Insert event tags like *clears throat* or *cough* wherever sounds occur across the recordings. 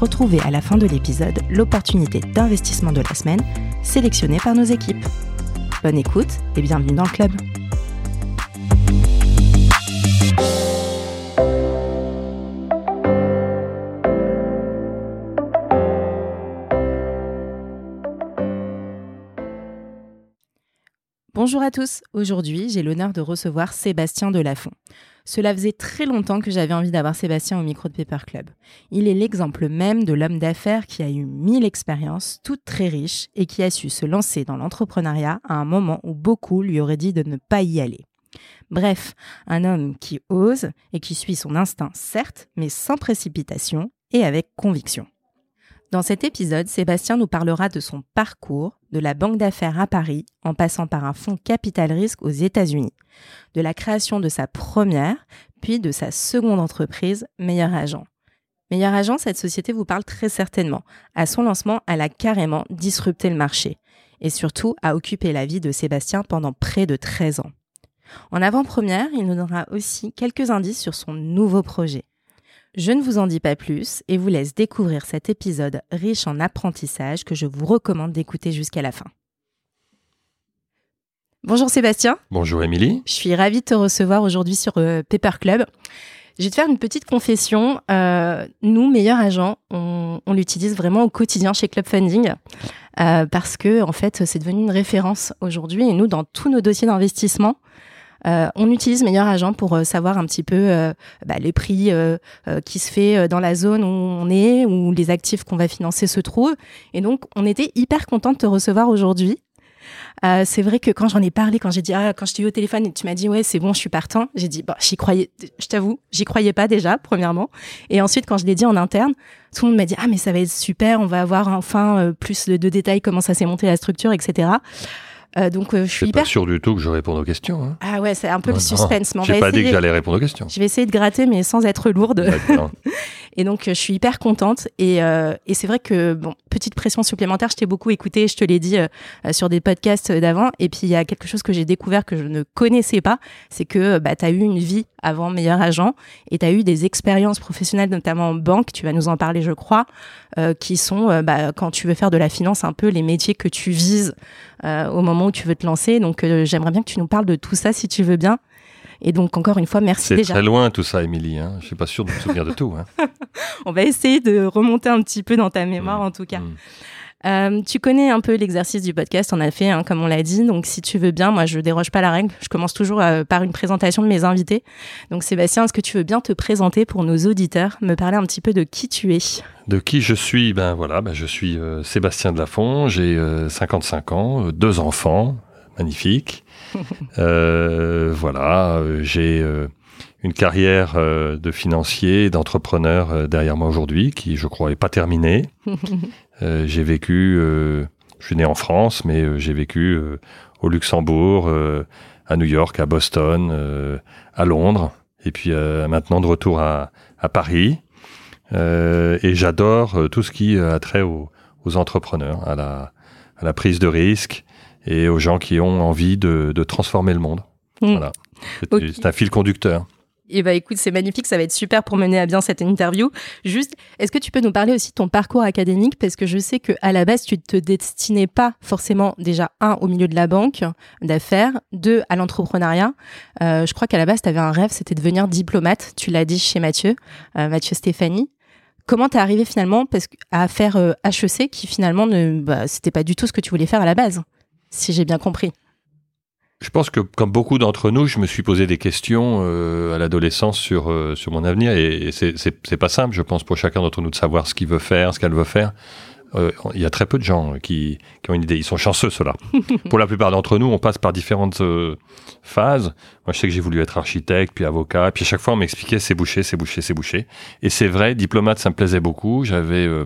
Retrouvez à la fin de l'épisode l'opportunité d'investissement de la semaine sélectionnée par nos équipes. Bonne écoute et bienvenue dans le club. Bonjour à tous, aujourd'hui j'ai l'honneur de recevoir Sébastien Delafont. Cela faisait très longtemps que j'avais envie d'avoir Sébastien au micro de Paper Club. Il est l'exemple même de l'homme d'affaires qui a eu mille expériences, toutes très riches, et qui a su se lancer dans l'entrepreneuriat à un moment où beaucoup lui auraient dit de ne pas y aller. Bref, un homme qui ose et qui suit son instinct, certes, mais sans précipitation et avec conviction. Dans cet épisode, Sébastien nous parlera de son parcours, de la banque d'affaires à Paris, en passant par un fonds capital risque aux États-Unis, de la création de sa première, puis de sa seconde entreprise, Meilleur Agent. Meilleur Agent, cette société vous parle très certainement. À son lancement, elle a carrément disrupté le marché et surtout a occupé la vie de Sébastien pendant près de 13 ans. En avant-première, il nous donnera aussi quelques indices sur son nouveau projet. Je ne vous en dis pas plus et vous laisse découvrir cet épisode riche en apprentissage que je vous recommande d'écouter jusqu'à la fin. Bonjour Sébastien. Bonjour Émilie. Je suis ravie de te recevoir aujourd'hui sur euh, Paper Club. Je vais te faire une petite confession. Euh, nous, meilleurs agents, on, l'utilise vraiment au quotidien chez Club Funding euh, parce que en fait, c'est devenu une référence aujourd'hui. Et nous, dans tous nos dossiers d'investissement, euh, on utilise Meilleur Agent pour euh, savoir un petit peu euh, bah, les prix qui se fait dans la zone où on est, où les actifs qu'on va financer se trouvent. Et donc, on était hyper content de te recevoir aujourd'hui. c'est vrai que quand j'en ai parlé, quand j'ai dit ah, quand je t'ai eu au téléphone et tu m'as dit ouais c'est bon je suis partant, j'ai dit bah j'y croyais, je t'avoue j'y croyais pas déjà premièrement et ensuite quand je l'ai dit en interne, tout le monde m'a dit ah mais ça va être super, on va avoir enfin plus de, de détails comment ça s'est monté la structure etc. Euh, donc euh, je suis hyper... pas sûr du tout que je réponde aux questions. Hein. Ah ouais, c'est un peu le suspense. J'ai pas dit que j'allais répondre aux questions. Je vais essayer de gratter, mais sans être lourde. *laughs* et donc euh, je suis hyper contente. Et, et c'est vrai que bon, petite pression supplémentaire. Je t'ai beaucoup écouté, je te l'ai dit sur des podcasts d'avant. Et puis il y a quelque chose que j'ai découvert que je ne connaissais pas, c'est que bah, tu as eu une vie avant meilleur agent et tu as eu des expériences professionnelles, notamment en banque. Tu vas nous en parler, je crois, qui sont bah, quand tu veux faire de la finance un peu les métiers que tu vises euh, au moment où tu veux te lancer. Donc euh, j'aimerais bien que tu nous parles de tout ça si tu veux bien. Et donc, encore une fois, merci déjà. C'est très loin tout ça, Émilie. Hein. Je suis pas sûr de me souvenir de tout. Hein. *laughs* On va essayer de remonter un petit peu dans ta mémoire, mmh. en tout cas. Mmh. Euh, tu connais un peu l'exercice du podcast, on a fait, hein, comme on l'a dit. Donc, si tu veux bien, moi, je déroge pas la règle. Je commence toujours par une présentation de mes invités. Donc, Sébastien, est-ce que tu veux bien te présenter pour nos auditeurs, me parler un petit peu de qui tu es? De qui je suis? Ben voilà, ben je suis euh, Sébastien Delafont, j'ai 55 euh, ans, euh, deux enfants, magnifiques. *laughs* voilà, j'ai une carrière de financier, d'entrepreneur derrière moi aujourd'hui, qui je crois est pas terminée. *laughs* j'ai vécu, je suis né en France, mais j'ai vécu au Luxembourg, à New York, à Boston, à Londres, et puis maintenant de retour à, à Paris. Euh, et j'adore euh, tout ce qui a trait aux, entrepreneurs, à la, à la, prise de risque et aux gens qui ont envie de, de transformer le monde. Hmm. Voilà. C'est un fil conducteur. Eh bah écoute, c'est magnifique, ça va être super pour mener à bien cette interview. Juste, est-ce que tu peux nous parler aussi de ton parcours académique? Parce que je sais que à la base, tu te destinais pas forcément déjà, un, au milieu de la banque d'affaires, deux, à l'entrepreneuriat. Euh, je crois qu'à la base, tu avais un rêve, c'était de devenir diplomate. Tu l'as dit chez Mathieu, euh, Mathieu Stéphanie. Comment t'es arrivé finalement parce à faire HEC euh, qui finalement ne, bah, c'était pas du tout ce que tu voulais faire à la base, si j'ai bien compris? Je pense que comme beaucoup d'entre nous, je me suis posé des questions euh, à l'adolescence sur euh, sur mon avenir et, et c'est pas simple, je pense, pour chacun d'entre nous de savoir ce qu'il veut faire, ce qu'elle veut faire. Euh, il y a très peu de gens qui, qui ont une idée. Ils sont chanceux, ceux-là. *laughs* Pour la plupart d'entre nous, on passe par différentes euh, phases. Moi, je sais que j'ai voulu être architecte, puis avocat. Puis à chaque fois, on m'expliquait c'est bouché, c'est bouché, c'est bouché. Et c'est vrai, diplomate, ça me plaisait beaucoup. J'avais euh,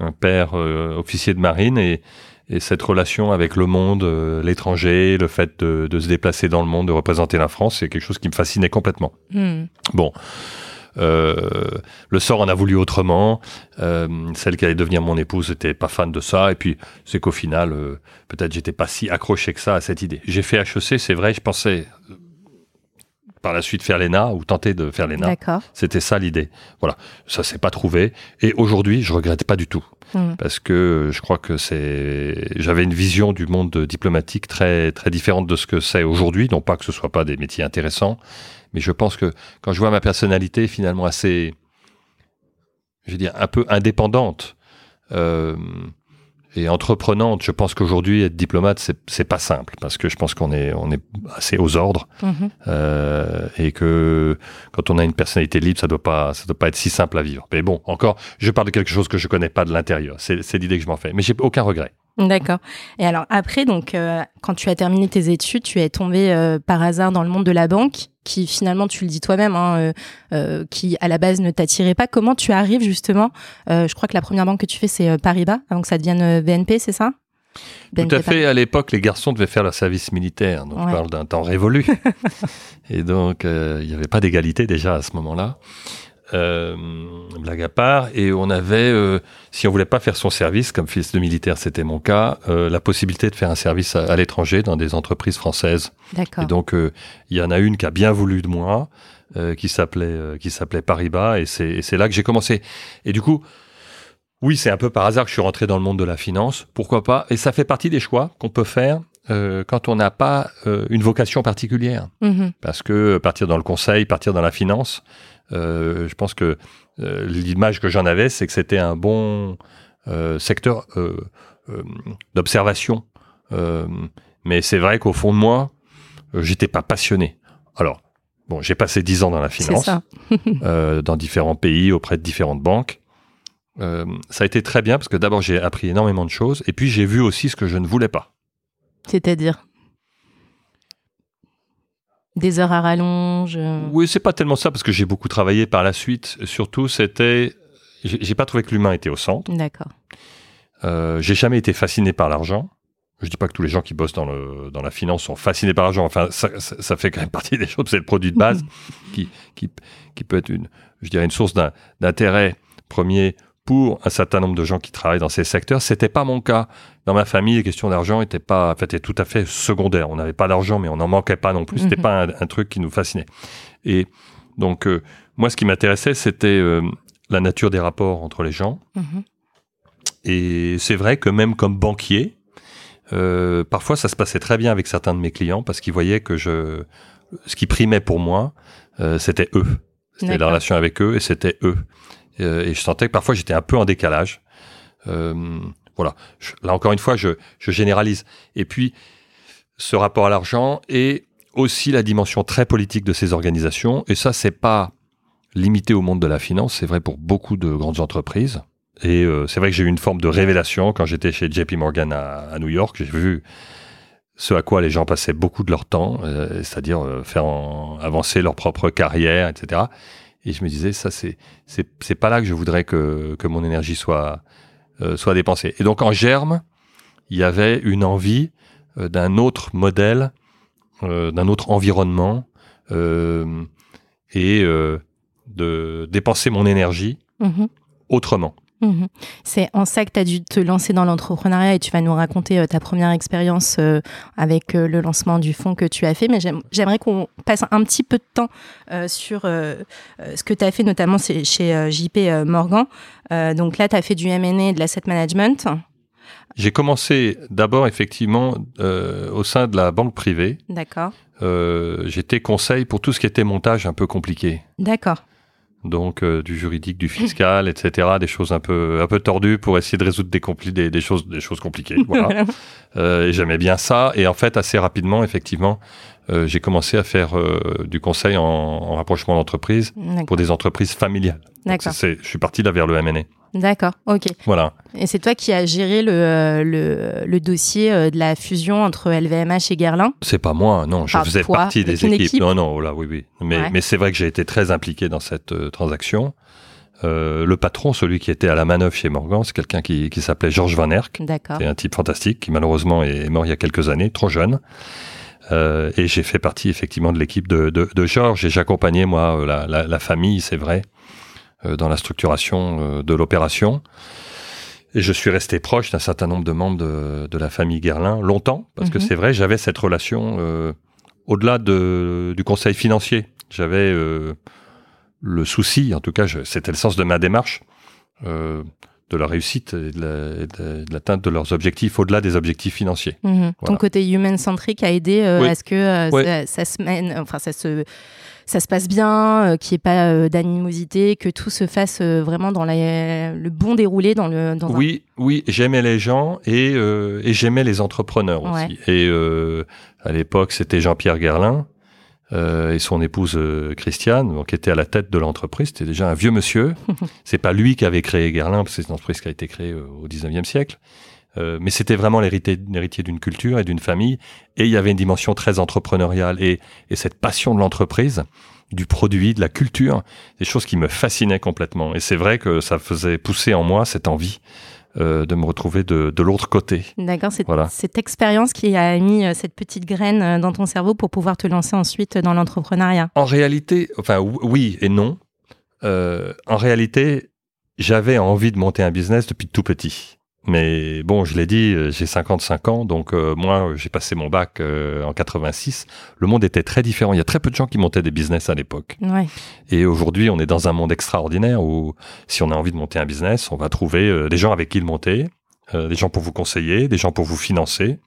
un père officier de marine et, et cette relation avec le monde, l'étranger, le fait de, de, se déplacer dans le monde, de représenter la France, c'est quelque chose qui me fascinait complètement. Hmm. Bon. Euh, le sort en a voulu autrement. Euh, celle qui allait devenir mon épouse n'était pas fan de ça. Et puis, c'est qu'au final, euh, peut-être j'étais pas si accroché que ça à cette idée. J'ai fait HEC, c'est vrai, je pensais par la suite faire l'ENA ou tenter de faire l'ENA. C'était ça l'idée. Voilà, ça s'est pas trouvé. Et aujourd'hui, je regrette pas du tout. Hmm. Parce que je crois que c'est, j'avais une vision du monde diplomatique très, très différente de ce que c'est aujourd'hui. Non pas que ce soit pas des métiers intéressants, mais je pense que quand je vois ma personnalité finalement assez, je veux dire, un peu indépendante euh, et entreprenante, je pense qu'aujourd'hui être diplomate c'est c'est pas simple parce que je pense qu'on est on est assez aux ordres Mhm. euh, et que quand on a une personnalité libre, ça doit pas ça doit pas être si simple à vivre. Mais bon, encore, je parle de quelque chose que je connais pas de l'intérieur. C'est c'est l'idée que je m'en fais, mais j'ai aucun regret. D'accord. Et alors après, donc, euh, quand tu as terminé tes études, tu es tombé euh, par hasard dans le monde de la banque, qui finalement, tu le dis toi-même, hein, euh, qui à la base ne t'attirait pas. Comment tu arrives justement Je crois que la première banque que tu fais, c'est Paribas, avant que ça devienne BNP, c'est ça? Tout BNP à fait. À l'époque, les garçons devaient faire leur service militaire. Donc, Ouais. je parle d'un temps révolu. *laughs* et donc, il n'y avait pas d'égalité déjà à ce moment-là. Euh, blague à part. Et on avait, euh, si on voulait pas faire son service, comme fils de militaire, c'était mon cas, euh, la possibilité de faire un service à, à l'étranger dans des entreprises françaises. D'accord. Et donc, euh, il y en a une qui a bien voulu de moi, qui s'appelait qui s'appelait Paribas, et c'est et c'est là que j'ai commencé. Et du coup, oui, c'est un peu par hasard que je suis rentré dans le monde de la finance. Pourquoi pas Et ça fait partie des choix qu'on peut faire euh, quand on n'a pas euh, une vocation particulière. Mhm. Parce que partir dans le conseil, partir dans la finance, je pense que euh, l'image que j'en avais, c'est que c'était un bon euh, secteur euh, euh, d'observation. Euh, mais c'est vrai qu'au fond de moi, euh, j'étais pas passionné. Alors, bon, j'ai passé dix ans dans la finance, *laughs* *laughs* euh, dans différents pays, auprès de différentes banques. Euh, ça a été très bien parce que d'abord j'ai appris énormément de choses et puis j'ai vu aussi ce que je ne voulais pas. C'est-à-dire? Des heures à rallonge. euh, Oui, c'est pas tellement ça parce que j'ai beaucoup travaillé par la suite. Surtout, c'était, j'ai pas trouvé que l'humain était au centre. D'accord. Euh, j'ai jamais été fasciné par l'argent. Je dis pas que tous les gens qui bossent dans le dans la finance sont fascinés par l'argent. Enfin, ça, ça, ça fait quand même partie des choses. C'est le produit de base *laughs* qui qui qui peut être une, je dirais une source d'intérêt premier pour un certain nombre de gens qui travaillent dans ces secteurs. C'était pas mon cas. Dans ma famille, les questions d'argent étaient pas, en fait, étaient tout à fait secondaires. On n'avait pas d'argent, mais on n'en manquait pas non plus. C'était Mhm. pas un, un truc qui nous fascinait. Et donc, euh, moi, ce qui m'intéressait, c'était euh, la nature des rapports entre les gens. Mhm. Et c'est vrai que même comme banquier, euh, parfois ça se passait très bien avec certains de mes clients parce qu'ils voyaient que je, ce qui primait pour moi, c'était eux. C'était la relation avec eux et c'était eux. Euh, et je sentais que parfois j'étais un peu en décalage. Euh, voilà. Là encore une fois, je, généralise. Et puis, ce rapport à l'argent et aussi la dimension très politique de ces organisations. Et ça, c'est pas limité au monde de la finance, c'est vrai pour beaucoup de grandes entreprises. Et euh, c'est vrai que j'ai eu une forme de révélation quand j'étais chez JP Morgan à, New York. J'ai vu ce à quoi les gens passaient beaucoup de leur temps, c'est-à-dire faire avancer leur propre carrière, etc. Et je me disais, ça, c'est c'est c'est pas là que je voudrais que que mon énergie soit euh, soit dépensée. Et donc en germe, il y avait une envie euh, d'un autre modèle, euh, d'un autre environnement, et de dépenser mon énergie Mhm. autrement. Mhm. C'est en ça que tu as dû te lancer dans l'entrepreneuriat et tu vas nous raconter euh, ta première expérience euh, avec euh, le lancement du fonds que tu as fait. Mais j'aime- j'aimerais qu'on passe un petit peu de temps sur ce que tu as fait, notamment chez JP Morgan. Donc là, tu as fait du M&A et de l'asset management. J'ai commencé d'abord effectivement au sein de la banque privée. D'accord. J'étais conseil pour tout ce qui était montage un peu compliqué. D'accord. Donc euh, du juridique, du fiscal, etc. Des choses un peu un peu tordues pour essayer de résoudre des, compli- des, des choses des choses compliquées. Voilà. *laughs* Euh, et j'aimais bien ça. Et en fait, assez rapidement, effectivement, euh, j'ai commencé à faire euh, du conseil en, en rapprochement d'entreprise pour des entreprises familiales. Je suis parti là vers le M&A. D'accord. Ok. Voilà. Et c'est toi qui as géré le, euh, le, le dossier euh, de la fusion entre LVMH et Guerlain? C'est pas moi, non. Je Enfin, faisais toi, partie des équipes. équipe. Non, non, oh là, oui, oui. Mais, Ouais. mais c'est vrai que j'ai été très impliqué dans cette euh, transaction. le patron, celui qui était à la manœuvre chez Morgan, c'est quelqu'un qui, qui s'appelait Georges Van Erck. D'accord. C'est un type fantastique qui malheureusement est mort il y a quelques années, trop jeune. Euh, et j'ai fait partie effectivement de l'équipe de, de, de, Georges et j'accompagnais moi la, la, la famille, c'est vrai, dans la structuration euh, de l'opération. Et je suis resté proche d'un certain nombre de membres de, de la famille Guerlain longtemps, parce que Mhm. c'est vrai, j'avais cette relation euh, au-delà de, du conseil financier. J'avais euh, le souci, en tout cas, c'était le sens de ma démarche, euh, de leur réussite et de la- et de de l'atteinte de leurs objectifs au-delà des objectifs financiers. Mhm. Ton côté human-centric a aidé euh, à ce que euh, Ouais. ça, ça se mène, enfin ça se, ça se passe bien, euh, qu'il n'y ait pas euh, d'animosité, que tout se fasse euh, vraiment dans la- le bon déroulé dans le. Dans un- Oui, oui, j'aimais les gens et, et j'aimais les entrepreneurs Ouais. aussi. Et à l'époque, c'était Jean-Pierre Gerlin euh, et son épouse euh, Christiane, donc, qui était à la tête de l'entreprise. C'était déjà un vieux monsieur. *laughs* C'est pas lui qui avait créé Gerlin, parce que c'est une entreprise qui a été créée euh, au 19e siècle. Euh, mais c'était vraiment l'héritier d'une culture et d'une famille. Et il y avait une dimension très entrepreneuriale et, et cette passion de l'entreprise, du produit, de la culture, des choses qui me fascinaient complètement. Et c'est vrai que ça faisait pousser en moi cette envie euh, de me retrouver de, de l'autre côté. D'accord, c'est Voilà. cette expérience qui a mis euh, cette petite graine euh, dans ton cerveau pour pouvoir te lancer ensuite dans l'entrepreneuriat. En réalité, enfin ou- oui et non. En réalité, j'avais envie de monter un business depuis tout petit. Mais bon, je l'ai dit, euh, j'ai 55 ans, donc euh, moi, j'ai passé mon bac euh, en 86. Le monde était très différent. Il y a très peu de gens qui montaient des business à l'époque. Ouais. Et aujourd'hui, on est dans un monde extraordinaire où, si on a envie de monter un business, on va trouver euh, des gens avec qui le monter, euh, des gens pour vous conseiller, des gens pour vous financer.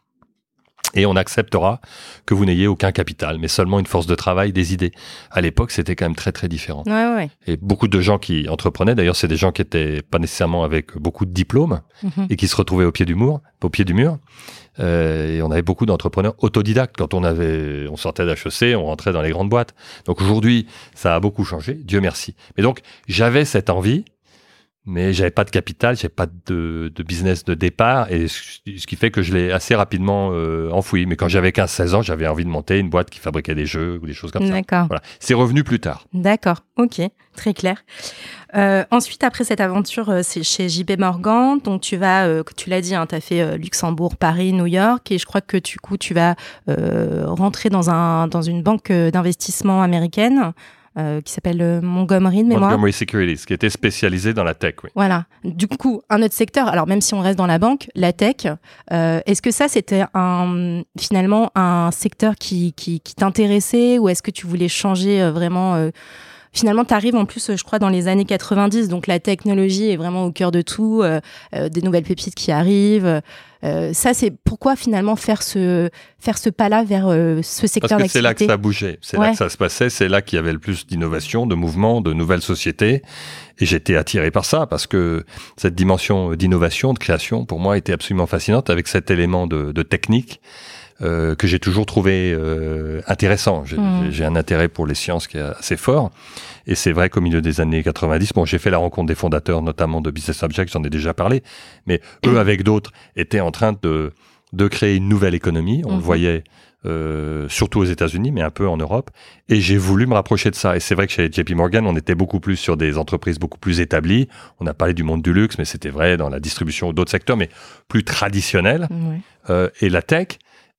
Et on acceptera que vous n'ayez aucun capital, mais seulement une force de travail, des idées. À l'époque, c'était quand même très très différent. Ouais, ouais. Et beaucoup de gens qui entreprenaient, d'ailleurs, c'est des gens qui étaient pas nécessairement avec beaucoup de diplômes Mhm. et qui se retrouvaient au pied du mur, au pied du mur. Euh, et on avait beaucoup d'entrepreneurs autodidactes. Quand on avait, on sortait d'HEC, on rentrait dans les grandes boîtes. Donc aujourd'hui, ça a beaucoup changé. Dieu merci. Mais donc, j'avais cette envie, mais j'avais pas de capital, j'avais pas de, de business de départ, et ce ce qui fait que je l'ai assez rapidement euh, enfoui. Mais quand j'avais 15-16 ans, j'avais envie de monter une boîte qui fabriquait des jeux ou des choses comme ça. D'accord. Voilà. C'est revenu plus tard. D'accord, ok, très clair. Euh, ensuite, après cette aventure, euh, c'est chez JP Morgan. Donc, tu vas, tu l'as dit, tu as fait Luxembourg, Paris, New York. Et je crois que du coup, tu vas rentrer dans, un, dans une banque d'investissement américaine euh, qui s'appelle euh, Montgomery de mémoire. Montgomery Securities, qui était spécialisé dans la tech, oui. Voilà. Du coup, un autre secteur, alors même si on reste dans la banque, la tech, euh, est-ce que ça, c'était un, finalement un secteur qui, qui, qui t'intéressait ou est-ce que tu voulais changer euh, vraiment Finalement, tu arrives en plus, je crois, dans les années 90, donc la technologie est vraiment au cœur de tout, euh, euh, des nouvelles pépites qui arrivent. Euh, ça, c'est pourquoi finalement faire ce, faire ce pas-là vers euh, ce secteur Parce que c'est là que d'activité ça bougeait, c'est là que ça se passait, c'est là qu'il y avait le plus d'innovation, de mouvement, de nouvelles sociétés. Et j'étais attiré par ça parce que cette dimension d'innovation, de création, pour moi, était absolument fascinante avec cet élément de, de technique euh, que j'ai toujours trouvé euh, intéressant. J'ai Mhm. j'ai un intérêt pour les sciences qui est assez fort. Et c'est vrai qu'au milieu des années 90, bon, j'ai fait la rencontre des fondateurs, notamment de Business Object, j'en ai déjà parlé, mais eux, avec d'autres, étaient en train de, de créer une nouvelle économie. On le voyait euh, surtout aux États-Unis, mais un peu en Europe. Et j'ai voulu me rapprocher de ça. Et c'est vrai que chez JP Morgan, on était beaucoup plus sur des entreprises beaucoup plus établies. On a parlé du monde du luxe, mais c'était vrai dans la distribution ou d'autres secteurs, mais plus traditionnels. Euh, et la tech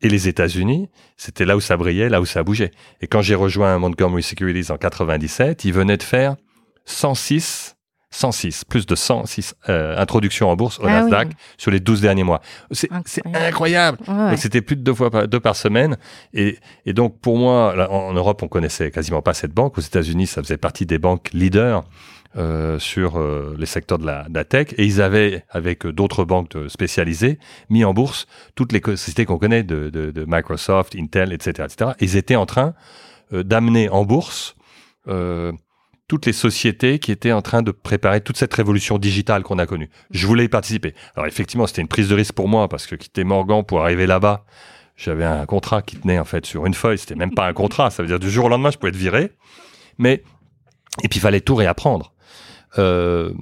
et les États-Unis, c'était là où ça brillait, là où ça bougeait. Et quand j'ai rejoint Montgomery Securities en 97, ils venaient de faire 106, 106, plus de 106 euh, introductions en bourse au Ah oui. Nasdaq sur les 12 derniers mois. C'est c'est Incroyable. Ouais, c'était plus de deux fois par, deux par semaine. Et, et donc pour moi, là, en, en Europe, on connaissait quasiment pas cette banque. Aux États-Unis, ça faisait partie des banques leaders euh, sur euh, les secteurs de la, tech. Et ils avaient, avec euh, d'autres banques spécialisées, mis en bourse toutes les sociétés qu'on connaît de, Microsoft, Intel, etc., etc. Ils étaient en train d'amener en bourse toutes les sociétés qui étaient en train de préparer toute cette révolution digitale qu'on a connue. Je voulais y participer. Alors effectivement, c'était une prise de risque pour moi parce que quitter Morgan pour arriver là-bas, j'avais un contrat qui tenait en fait sur une feuille. C'était même pas un contrat. Ça veut dire du jour au lendemain, je pouvais être viré. Mais et puis il fallait tout réapprendre. Euh,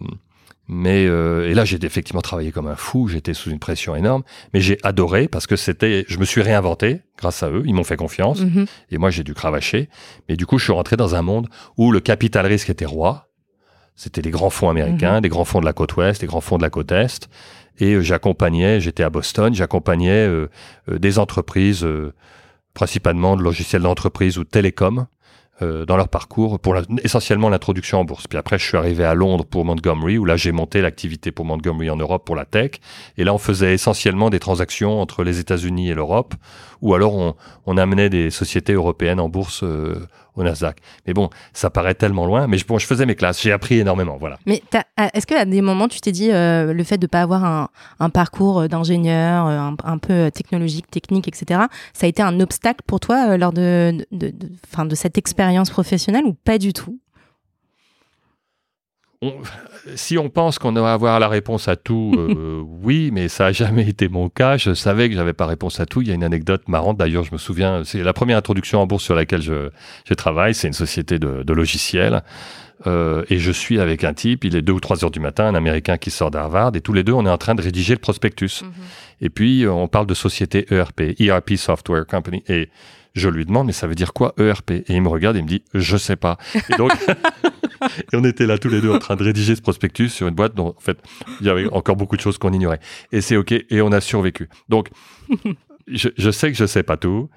mais euh, et là, j'ai effectivement travaillé comme un fou. J'étais sous une pression énorme, mais j'ai adoré parce que c'était. Je me suis réinventé grâce à eux. Ils m'ont fait confiance. Mhm. Et moi, j'ai dû cravacher. Mais du coup, je suis rentré dans un monde où le capital risque était roi. C'était les grands fonds américains, Mhm. des grands fonds de la côte ouest, des grands fonds de la côte est. Et euh, j'accompagnais, j'étais à Boston, j'accompagnais euh, euh, des entreprises, principalement de logiciels d'entreprise ou de télécom, euh, dans leur parcours, pour la- essentiellement l'introduction en bourse. Puis après, je suis arrivé à Londres pour Montgomery, où là, j'ai monté l'activité pour Montgomery en Europe pour la tech. Et là, on faisait essentiellement des transactions entre les États-Unis et l'Europe, ou alors on, on amenait des sociétés européennes en bourse euh, Mais bon, ça paraît tellement loin, mais je, faisais mes classes, j'ai appris énormément, voilà. Mais ah, est-ce qu'à des moments, tu t'es dit euh, le fait de ne pas avoir un, parcours euh, d'ingénieur, euh, un, peu technologique, technique, etc., ça a été un obstacle pour toi lors de, de, enfin, de cette expérience professionnelle ou pas du tout? On- *laughs* si on pense qu'on va avoir la réponse à tout, euh, *laughs* oui, mais ça a jamais été mon cas. Je savais que j'avais pas réponse à tout. Il y a une anecdote marrante. D'ailleurs, je me souviens, c'est la première introduction en bourse sur laquelle je, je travaille. C'est une société de, de logiciels. Euh, et je suis avec un type, il est 2 ou 3 heures du matin, un Américain qui sort d'Harvard, et tous les deux, on est en train de rédiger le prospectus. Et puis, euh, on parle de société ERP, ERP Software Company. Et je lui demande, mais ça veut dire quoi ERP Et il me regarde et il me dit, je sais pas. Et donc, *laughs* et on était là tous les deux en train de rédiger ce prospectus sur une boîte dont, en fait, il y avait encore beaucoup de choses qu'on ignorait. Et c'est OK, et on a survécu. Donc, *laughs* je, je sais que je sais pas tout.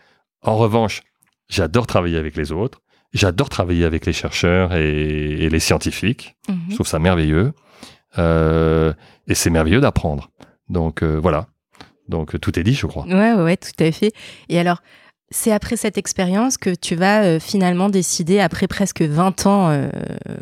En revanche, j'adore travailler avec les autres. J'adore travailler avec les chercheurs et, et les scientifiques. Mhm. Je trouve ça merveilleux. Euh, et c'est merveilleux d'apprendre. Donc euh, voilà. Donc tout est dit, je crois. Ouais, ouais, tout à fait. Et alors, c'est après cette expérience que tu vas euh, finalement décider, après presque 20 ans euh,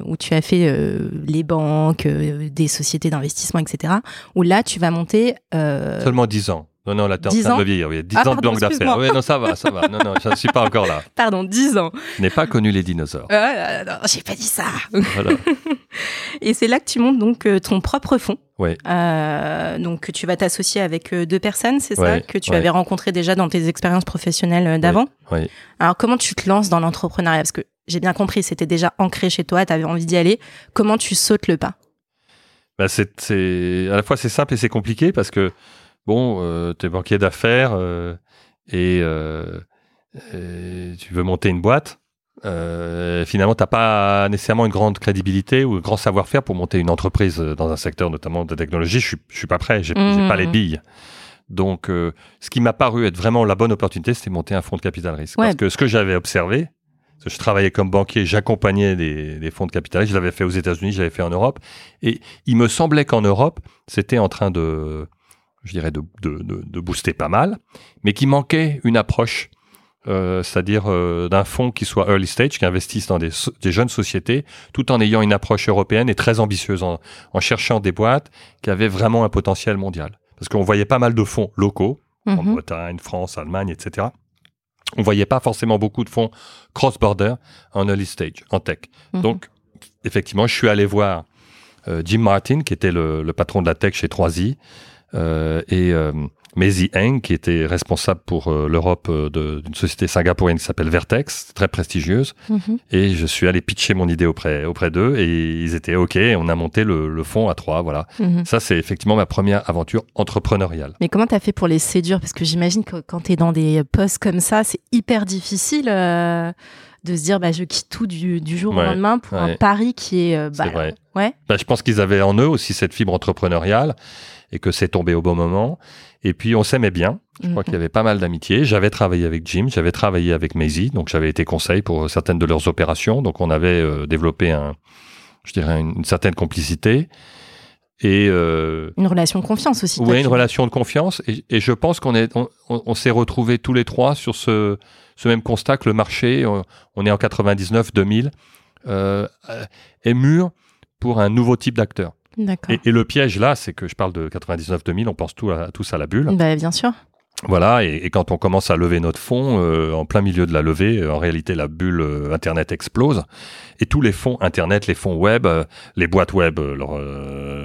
où tu as fait euh, les banques, des sociétés d'investissement, etc., où là, tu vas monter... Seulement 10 ans. Non, non, là, t'es en 10 train de vieillir. Oui, 10 Ah, ans de pardon, banque d'affaires. Oui, non, ça va, ça va. Non, non, je ne suis pas encore là. *laughs* Pardon, 10 ans. Je n'ai pas connu les dinosaures. Ah, non, j'ai pas dit ça. Voilà. *laughs* *laughs* Et c'est là que tu montes donc euh, ton propre fonds. Ouais. Euh, donc tu vas t'associer avec euh, deux personnes, c'est ça Ouais, que tu ouais. avais rencontré déjà dans tes expériences professionnelles d'avant. oui. Alors comment tu te lances dans l'entrepreneuriat? Parce que j'ai bien compris, c'était déjà ancré chez toi, tu avais envie d'y aller. Comment tu sautes le pas? Bah, c'est, à la fois c'est simple et c'est compliqué parce que bon, euh, tu es banquier d'affaires euh, et, et tu veux monter une boîte. Euh, finalement, t'as pas nécessairement une grande crédibilité ou un grand savoir-faire pour monter une entreprise dans un secteur notamment de technologie. Je suis, je suis pas prêt, j'ai, j'ai pas les Mhm. billes. Donc, euh, ce qui m'a paru être vraiment la bonne opportunité, c'était monter un fonds de capital risque. Ouais. Parce que ce que j'avais observé, parce que je travaillais comme banquier, j'accompagnais des, des fonds de capital risque. Je l'avais fait aux États-Unis, je l'avais fait en Europe. Et il me semblait qu'en Europe, c'était en train de, je dirais, de, de, de, de booster pas mal, mais qu'il manquait une approche, euh, c'est-à-dire euh, d'un fonds qui soit early stage, qui investisse dans des, so- des jeunes sociétés, tout en ayant une approche européenne et très ambitieuse, en, en cherchant des boîtes qui avaient vraiment un potentiel mondial. Parce qu'on voyait pas mal de fonds locaux, en Mhm. Bretagne, France, Allemagne, etc. On voyait pas forcément beaucoup de fonds cross-border en early stage, en tech. Mhm. Donc, effectivement, je suis allé voir euh, Jim Martin, qui était le, le patron de la tech chez 3i, euh, et Maisie Eng, qui était responsable pour euh, l'Europe euh, d'une société singapourienne qui s'appelle Vertex, très prestigieuse. Mhm. Et je suis allé pitcher mon idée auprès, auprès d'eux, et ils étaient OK, on a monté le, le fonds à trois, voilà. Mhm. Ça, c'est effectivement ma première aventure entrepreneuriale. Mais comment t'as fait pour les séduire? Parce que j'imagine que quand t'es dans des postes comme ça, c'est hyper difficile euh, de se dire bah, je quitte tout du, du jour au lendemain pour un pari qui est... euh, bah, C'est vrai. Ouais. Bah, je pense qu'ils avaient en eux aussi cette fibre entrepreneuriale et que c'est tombé au bon moment. Et puis on s'aimait bien. Je crois Mhm. qu'il y avait pas mal d'amitié. J'avais travaillé avec Jim, j'avais travaillé avec Maisie, donc j'avais été conseil pour certaines de leurs opérations. Donc on avait euh, développé un, je dirais une, une certaine complicité et euh, Une relation de confiance aussi. ouais, une relation de confiance. Et, et je pense qu'on est, on, s'est retrouvés tous les trois sur ce, ce même constat que le marché, on, on est en 99, 2000, euh, est mûr pour un nouveau type d'acteur. Et, et le piège là, c'est que je parle de 99-2000, on pense tout à- tous à la bulle. Bah, bien sûr. Voilà, et, et quand on commence à lever notre fonds, euh, en plein milieu de la levée, euh, en réalité, la bulle euh, Internet explose. Et tous les fonds Internet, les fonds web, les boîtes web, leur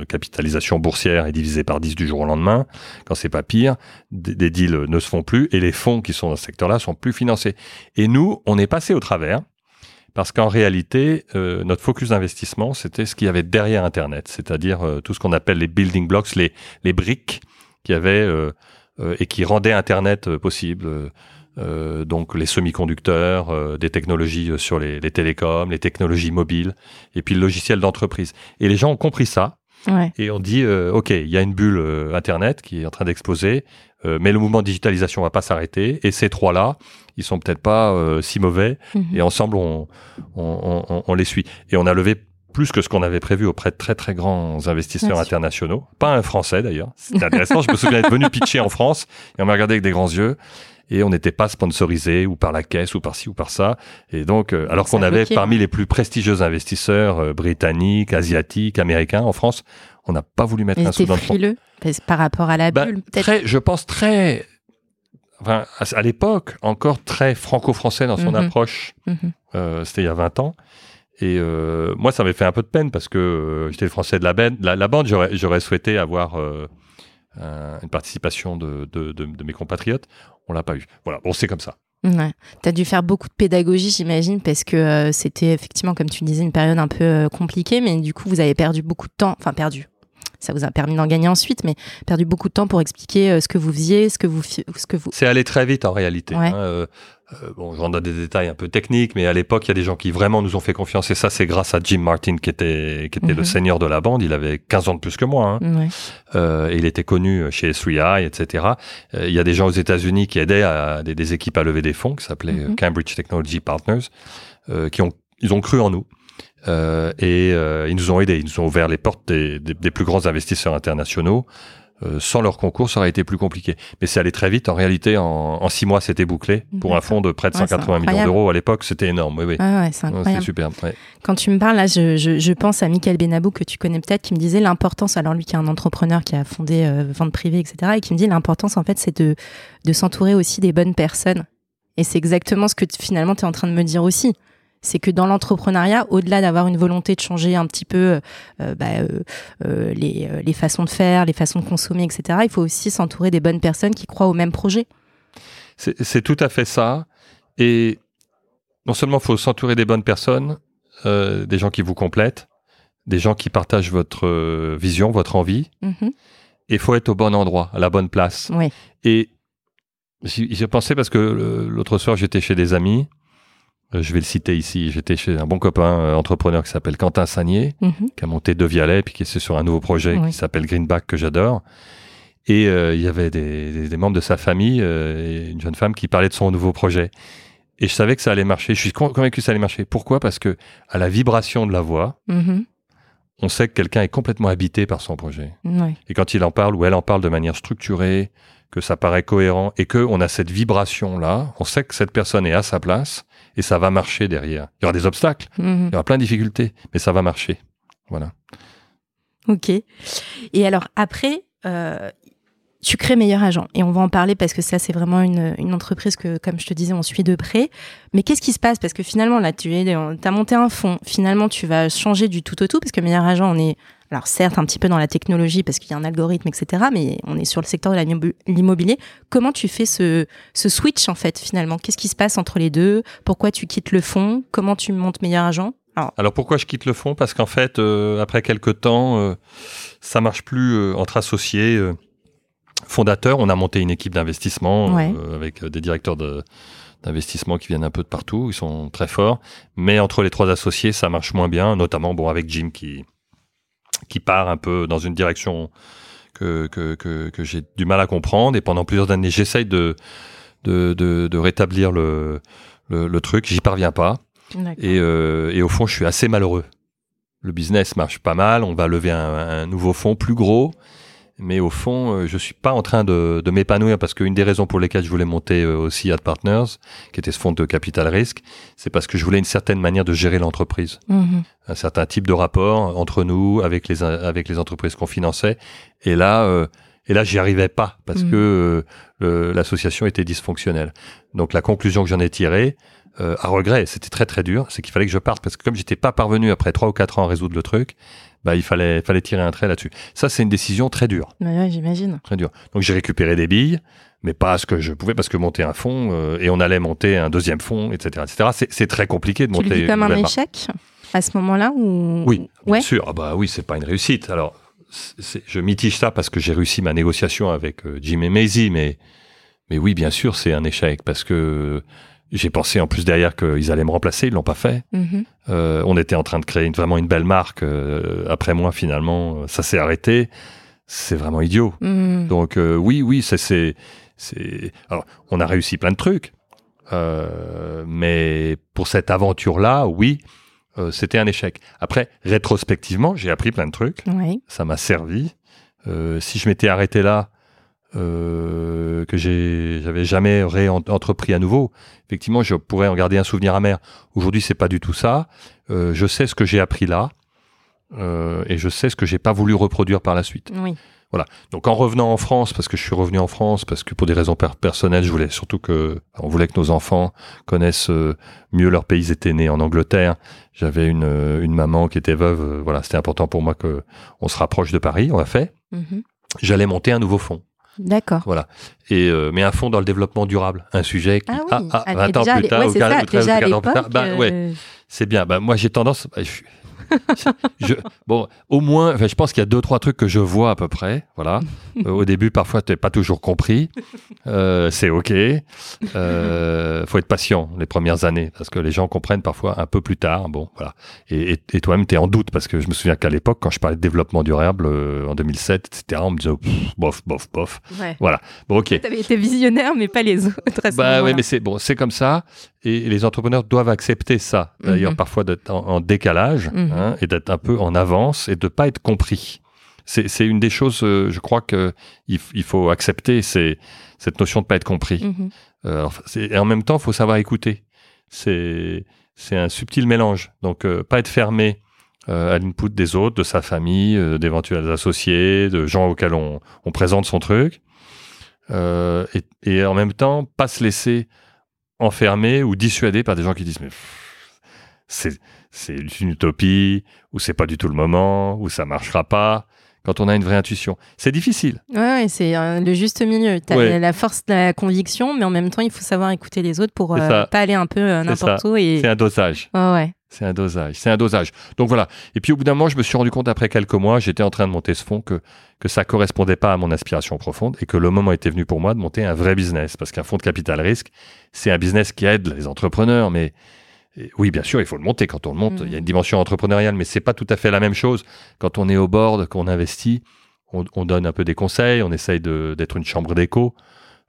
capitalisation boursière est divisée par 10 du jour au lendemain. Quand c'est pas pire, des, des deals ne se font plus et les fonds qui sont dans ce secteur-là sont plus financés. Et nous, on est passé au travers. Parce qu'en réalité, euh, notre focus d'investissement, c'était ce qu'il y avait derrière Internet, c'est-à-dire euh, tout ce qu'on appelle les building blocks, les, les briques qui avaient euh, euh, et qui rendaient Internet euh, possible. Euh, donc les semi-conducteurs, euh, des technologies sur les, les, télécoms, les technologies mobiles, et puis le logiciel d'entreprise. Et les gens ont compris ça. Ouais. Et on dit, euh, OK, il y a une bulle Internet qui est en train d'exploser, euh, mais le mouvement de digitalisation va pas s'arrêter. Et ces trois-là, ils sont peut-être pas euh, si mauvais. Mhm. Et ensemble, on, on, on, on les suit. Et on a levé plus que ce qu'on avait prévu auprès de très très grands investisseurs internationaux. Pas un Français d'ailleurs. C'était intéressant. Je me souviens être venu pitcher en France et on m'a regardé avec des grands yeux. Et on n'était pas sponsorisé ou par la caisse ou par ci ou par ça. Et donc, euh, alors qu'on avait parmi les plus prestigieux investisseurs euh, britanniques, asiatiques, américains en France, on n'a pas voulu mettre un sou dans le fond. frileux par rapport à la Bah, bulle, peut-être. je pense très, enfin, à, à l'époque, encore très franco-français dans son Mhm. approche. Mhm. Euh, C'était il y a 20 ans. Et euh, moi, ça m'avait fait un peu de peine parce que euh, j'étais le français de la, bande. la, la bande. J'aurais souhaité avoir un- une participation de, de, de, de mes compatriotes. On l'a pas eu. Voilà, bon, c'est comme ça. Ouais. Tu as dû faire beaucoup de pédagogie, j'imagine, parce que euh, c'était effectivement, comme tu disais, une période un peu euh, compliquée, mais du coup, vous avez perdu beaucoup de temps, enfin perdu. Ça vous a permis d'en gagner ensuite, mais perdu beaucoup de temps pour expliquer euh, ce que vous faisiez, ce que vous, ce que vous. C'est allé très vite en réalité. Ouais. hein. Euh, euh, bon, je rentre dans des détails un peu techniques, mais à l'époque, il y a des gens qui vraiment nous ont fait confiance. Et ça, c'est grâce à Jim Martin, qui était, qui était Mhm. le seigneur de la bande. Il avait 15 ans de plus que moi. hein. Ouais. Euh, et il était connu chez 3i, etc. Euh, il y a des gens aux États-Unis qui aidaient à, des, des équipes à lever des fonds, qui s'appelaient Mhm. Cambridge Technology Partners, qui ont, ils ont cru en nous. Euh, et euh, ils nous ont aidés, ils nous ont ouvert les portes des, des- des plus grands investisseurs internationaux. Euh, sans leur concours, ça aurait été plus compliqué. Mais c'est allé très vite. En réalité, en, en six mois, c'était bouclé. Pour un fonds de près de Ouais, c'est 180 millions d'euros à l'époque, c'était énorme. Oui, oui. Ah ouais, c'est incroyable. c'est superbe. ouais. Quand tu me parles, là, je, je, je pense à Michael Benabou, que tu connais peut-être, qui me disait l'importance, alors lui qui est un entrepreneur qui a fondé euh, Vente Privée, etc., et qui me dit l'importance, en fait, c'est de, de s'entourer aussi des bonnes personnes. Et c'est exactement ce que finalement tu es en train de me dire aussi. C'est que dans l'entrepreneuriat, au-delà d'avoir une volonté de changer un petit peu euh, bah, euh, les, euh, les façons de faire, les façons de consommer, etc., il faut aussi s'entourer des bonnes personnes qui croient au même projet. C'est tout à fait ça. Et non seulement il faut s'entourer des bonnes personnes, euh, des gens qui vous complètent, des gens qui partagent votre vision, votre envie, Mhm. et il faut être au bon endroit, à la bonne place. Ouais. Et j'y j'y ai pensé parce que l'autre soir, j'étais chez des amis. Euh, Je vais le citer ici. J'étais chez un bon copain euh, entrepreneur qui s'appelle Quentin Sagnier, Mhm. qui a monté De Vialet, puis qui est sur un nouveau projet Oui. qui s'appelle Greenback, que j'adore. Et euh, il y avait des, des- des membres de sa famille, euh, et une jeune femme qui parlait de son nouveau projet. Et je savais que ça allait marcher. Je suis con- convaincu que ça allait marcher. Pourquoi? Parce que à la vibration de la voix, Mhm. on sait que quelqu'un est complètement habité par son projet. Et quand il en parle ou elle en parle de manière structurée, que ça paraît cohérent et que on a cette vibration là, on sait que cette personne est à sa place et ça va marcher derrière. Il y aura des obstacles, Mhm. il y aura plein de difficultés, mais ça va marcher. Voilà. Ok. Et alors après, euh, tu crées Meilleur Agent. Et on va en parler parce que ça, c'est vraiment une, une entreprise que, comme je te disais, on suit de près. Mais qu'est-ce qui se passe? Parce que finalement, là, tu as monté un fonds. Finalement, tu vas changer du tout au tout parce que Meilleur Agent, on est, alors certes, un petit peu dans la technologie parce qu'il y a un algorithme, etc. Mais on est sur le secteur de l'immobilier. Comment tu fais ce, ce switch, en fait, finalement? Qu'est-ce qui se passe entre les deux? Pourquoi tu quittes le fonds Comment tu montes Meilleur Agent? Alors pourquoi je quitte le fonds Parce qu'en fait, euh, après quelques temps, euh, ça marche plus euh, entre associés. euh, fondateurs, on a monté une équipe d'investissement Ouais. avec des directeurs de- d'investissement qui viennent un peu de partout. Ils sont très forts. Mais entre les trois associés, ça marche moins bien, notamment bon avec Jim qui qui part un peu dans une direction que que, que, que j'ai du mal à comprendre. Et pendant plusieurs années, j'essaye de de, de de rétablir le le, le truc. J'y parviens pas. Et, euh, et au fond, je suis assez malheureux. Le business marche pas mal, on va lever un, un nouveau fonds plus gros, mais au fond, euh, je suis pas en train de, de m'épanouir parce qu'une des raisons pour lesquelles je voulais monter euh, aussi Ad Partners, qui était ce fonds de capital risque, c'est parce que je voulais une certaine manière de gérer l'entreprise, Mhm. un certain type de rapport entre nous avec les avec les entreprises qu'on finançait. Et là, euh, et là, j'y arrivais pas parce Mhm. que euh, l'association était dysfonctionnelle. Donc la conclusion que j'en ai tirée, euh, à regret, c'était très très dur, c'est qu'il fallait que je parte parce que comme j'étais pas parvenu après trois ou quatre ans à résoudre le truc, bah il fallait fallait tirer un trait là-dessus. Ça c'est une décision très dure, Ouais, ouais, j'imagine. très dure. Donc j'ai récupéré des billes, mais pas ce que je pouvais parce que monter un fonds euh, et on allait monter un deuxième fonds, etc., etc. C'est, c'est très compliqué de Tu monter. le vis une comme un échec à ce moment-là ou? Oui, bien Ouais. sûr. Ah bah oui, c'est pas une réussite. Alors, c'est- je mitige ça parce que j'ai réussi ma négociation avec euh, Jim et Maisie, mais mais oui, bien sûr, c'est un échec parce que j'ai pensé en plus derrière qu'ils allaient me remplacer, ils l'ont pas fait. Mhm. Euh, on était en train de créer une- vraiment une belle marque. euh, après moi, finalement, ça s'est arrêté. C'est vraiment idiot. Mhm. Donc euh, oui, oui, c'est. Alors, on a réussi plein de trucs, mais pour cette aventure-là, oui, c'était un échec. Après, rétrospectivement, j'ai appris plein de trucs. Ça m'a servi. Si je m'étais arrêté là, que j'avais jamais réentrepris à nouveau, effectivement, je pourrais en garder un souvenir amer. Aujourd'hui, c'est pas du tout ça. Euh, je sais ce que j'ai appris là, euh, et je sais ce que j'ai pas voulu reproduire par la suite. Oui. Donc en revenant en France, parce que je suis revenu en France, parce que pour des raisons per- personnelles, je voulais surtout que on voulait que nos enfants connaissent euh, mieux leur pays. Ils étaient nés en Angleterre. J'avais une, une maman qui était veuve. Voilà, c'était important pour moi que on se rapproche de Paris. On l'a fait. Mhm. J'allais monter un nouveau fonds. D'accord. Voilà. Et euh, mais un fonds dans le développement durable, un sujet qui Ah oui. ah, Ah, 20 mais ans plus tard ou c'est 15 ça, ou 13 ou déjà à 14 ans plus tard, bah, ouais, euh, c'est bien. Bah, moi, j'ai tendance. bah, je- je- bon, au moins, je pense qu'il y a deux trois trucs que je vois à peu près. Voilà. Euh, au début, parfois, tu n'as pas toujours compris. Euh, c'est ok. Euh, faut être patient les premières années parce que les gens comprennent parfois un peu plus tard. Bon, voilà. Et, et- et toi-même, tu es en doute parce que je me souviens qu'à l'époque, quand je parlais de développement durable en 2007, etc., on me disait pff, bof, bof, bof. ouais. Bon, ok. Tu avais été visionnaire, mais pas les autres. à ce Bah oui, mais c'est bon, c'est comme ça. Et les entrepreneurs doivent accepter ça. D'ailleurs, Mhm. parfois d'être en, en décalage Mhm. hein, et d'être un peu en avance et de pas être compris. C'est une des choses, euh, je crois que il, faut accepter, c'est cette notion de pas être compris. Mhm. Euh, alors, et en même temps, il faut savoir écouter. C'est c'est un subtil mélange. Donc, euh, pas être fermé euh, à l'input des autres, de sa famille, d'éventuels associés, de gens auxquels on, on présente son truc. Et, et en même temps, pas se laisser enfermer ou dissuader par des gens qui disent mais c'est une utopie ou c'est pas du tout le moment ou ça marchera pas. Quand on a une vraie intuition, c'est difficile. Ouais, ouais, c'est euh, le juste milieu. Tu as Ouais. la force de la conviction, mais en même temps, il faut savoir écouter les autres pour euh, pas aller un peu euh, n'importe où. Et... C'est un dosage. Ouais, ouais. C'est un dosage, c'est un dosage. Donc voilà. Et puis au bout d'un moment, je me suis rendu compte après quelques mois, j'étais en train de monter ce fonds que que ça correspondait pas à mon aspiration profonde et que le moment était venu pour moi de monter un vrai business parce qu'un fonds de capital risque, c'est un business qui aide les entrepreneurs, mais et oui, bien sûr, il faut le monter quand on le monte. Il y a une dimension entrepreneuriale, mais c'est pas tout à fait la même chose quand on est au board, qu'on investit. On, on donne un peu des conseils, on essaye d'être une chambre d'écho,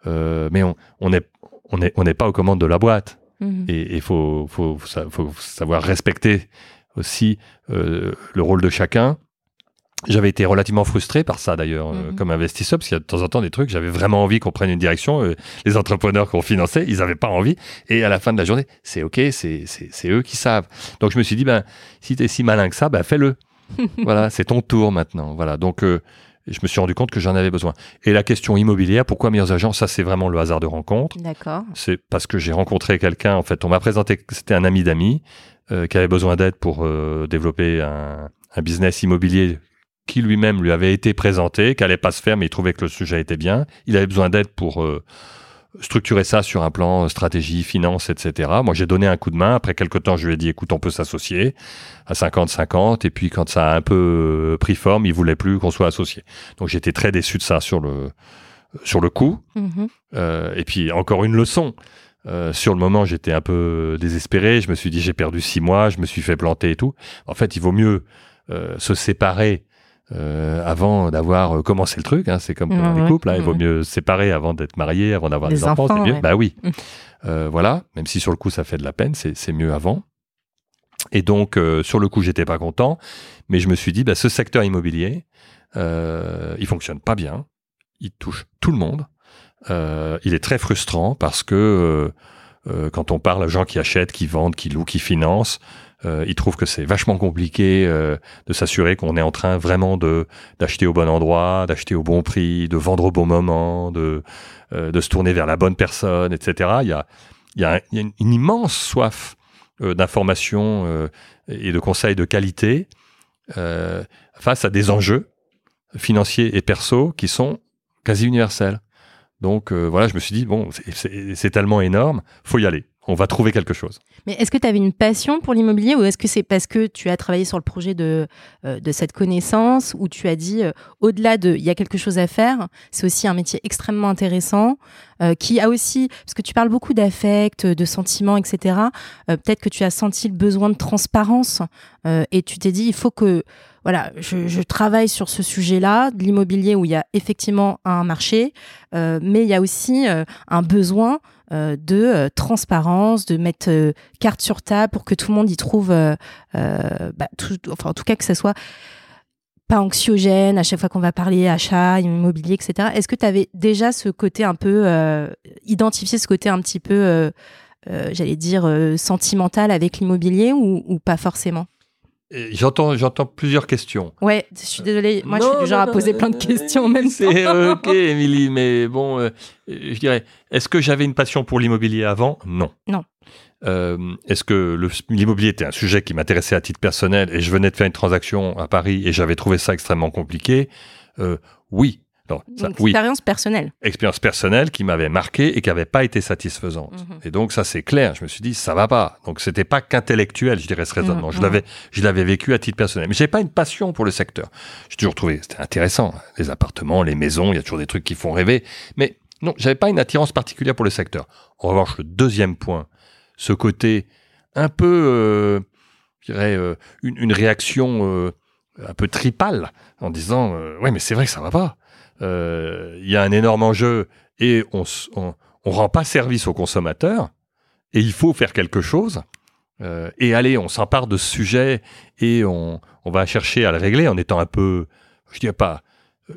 euh, mais on on est on est on n'est pas aux commandes de la boîte. Mhm. Et il faut, faut, faut savoir respecter aussi euh, le rôle de chacun. J'avais été relativement frustré par ça d'ailleurs, euh, Mhm. comme investisseur, parce qu'il y a de temps en temps des trucs, j'avais vraiment envie qu'on prenne une direction. euh, les entrepreneurs qu'on finançait, ils n'avaient pas envie. Et à la fin de la journée, c'est OK, c'est eux qui savent. Donc je me suis dit, ben, si tu es si malin que ça, ben, fais-le. *laughs* voilà, c'est ton tour maintenant. Voilà, donc euh, je me suis rendu compte que j'en avais besoin. Et la question immobilière, pourquoi meilleurs agents? Ça, c'est vraiment le hasard de rencontre D'accord. c'est parce que j'ai rencontré quelqu'un, en fait, on m'a présenté que c'était un ami d'amis euh, qui avait besoin d'aide pour euh, développer un, un business immobilier qui lui-même lui avait été présenté, qui allait pas se faire, mais il trouvait que le sujet était bien. Il avait besoin d'aide pour euh, structurer ça sur un plan euh, stratégie, finance, etc. Moi, j'ai donné un coup de main. Après quelques temps, je lui ai dit, écoute, on peut s'associer à 50-50. Et puis, quand ça a un peu euh, pris forme, il voulait plus qu'on soit associé. Donc, j'étais très déçu de ça sur le, sur le coup. Mhm. Euh, et puis encore une leçon. Euh, sur le moment, j'étais un peu désespéré. Je me suis dit, j'ai perdu six mois, je me suis fait planter et tout. En fait, il vaut mieux euh, se séparer euh, avant d'avoir euh, commencé le truc. hein. C'est comme Ouais, dans les couples. hein. Il vaut Mhm. mieux se séparer avant d'être marié, avant d'avoir des, Des enfants. enfants, c'est mieux. ouais. Bah oui. Mhm. Euh, voilà. Même si sur le coup, ça fait de la peine, c'est mieux avant. Et donc, euh, sur le coup, j'étais pas content. Mais je me suis dit, bah, ce secteur immobilier, il fonctionne pas bien. Il touche tout le monde. Il est très frustrant parce que quand on parle à gens qui achètent, qui vendent, qui louent, qui financent, euh, ils trouvent que c'est vachement compliqué euh, de s'assurer qu'on est en train vraiment de d'acheter au bon endroit, d'acheter au bon prix, de vendre au bon moment, de euh, de se tourner vers la bonne personne, etc. Il y a il y a, une, immense soif euh, d'informations et de conseils de qualité face à des enjeux financiers et perso qui sont quasi universels. Donc voilà, je me suis dit bon, c'est tellement énorme, faut y aller. On va trouver quelque chose. Mais est-ce que tu avais une passion pour l'immobilier ou est-ce que c'est parce que tu as travaillé sur le projet de, euh, de cette connaissance où tu as dit, euh, au-delà de, il y a quelque chose à faire, c'est aussi un métier extrêmement intéressant euh, qui a aussi, parce que tu parles beaucoup d'affect, de sentiments, etc. Peut-être que tu as senti le besoin de transparence et tu t'es dit, il faut que, voilà, je, je travaille sur ce sujet-là, de l'immobilier où il y a effectivement un marché, mais il y a aussi un besoin euh, de euh, transparence, de mettre euh, carte sur table pour que tout le monde y trouve, bah, enfin en tout cas que ça soit pas anxiogène à chaque fois qu'on va parler achat, immobilier, etc. Est-ce que tu avais déjà ce côté un peu, identifié ce côté un petit peu, j'allais dire, sentimental avec l'immobilier ou pas forcément? J'entends, j'entends plusieurs questions. Ouais, je suis désolée. Moi, je suis du genre à poser plein de questions en même temps. C'est ok, Émilie, mais bon, euh, je dirais, est-ce que j'avais une passion pour l'immobilier avant? Non. Non. Euh, est-ce que l'immobilier était un sujet qui m'intéressait à titre personnel et je venais de faire une transaction à Paris et j'avais trouvé ça extrêmement compliqué? Euh, Oui. Donc, expérience personnelle. Expérience personnelle qui m'avait marqué et qui n'avait pas été satisfaisante. Mhm. Et donc ça c'est clair. Je me suis dit ça va pas. Donc c'était pas qu'intellectuel, je dirais ce raisonnement. Je mhm. l'avais, je l'avais vécu à titre personnel. Mais j'ai pas une passion pour le secteur. J'ai toujours trouvé c'était intéressant. Les appartements, les maisons, il y a toujours des trucs qui font rêver. Mais non, j'avais pas une attirance particulière pour le secteur. En revanche, le deuxième point, ce côté un peu, euh, je dirais, euh, une, réaction euh, un peu tripale en disant ouais mais c'est vrai que ça va pas il y a un énorme enjeu et on, on, rend pas service aux consommateurs et il faut faire quelque chose. Euh, et allez, on s'empare de ce sujet et on, on, va chercher à le régler en étant un peu, je dirais pas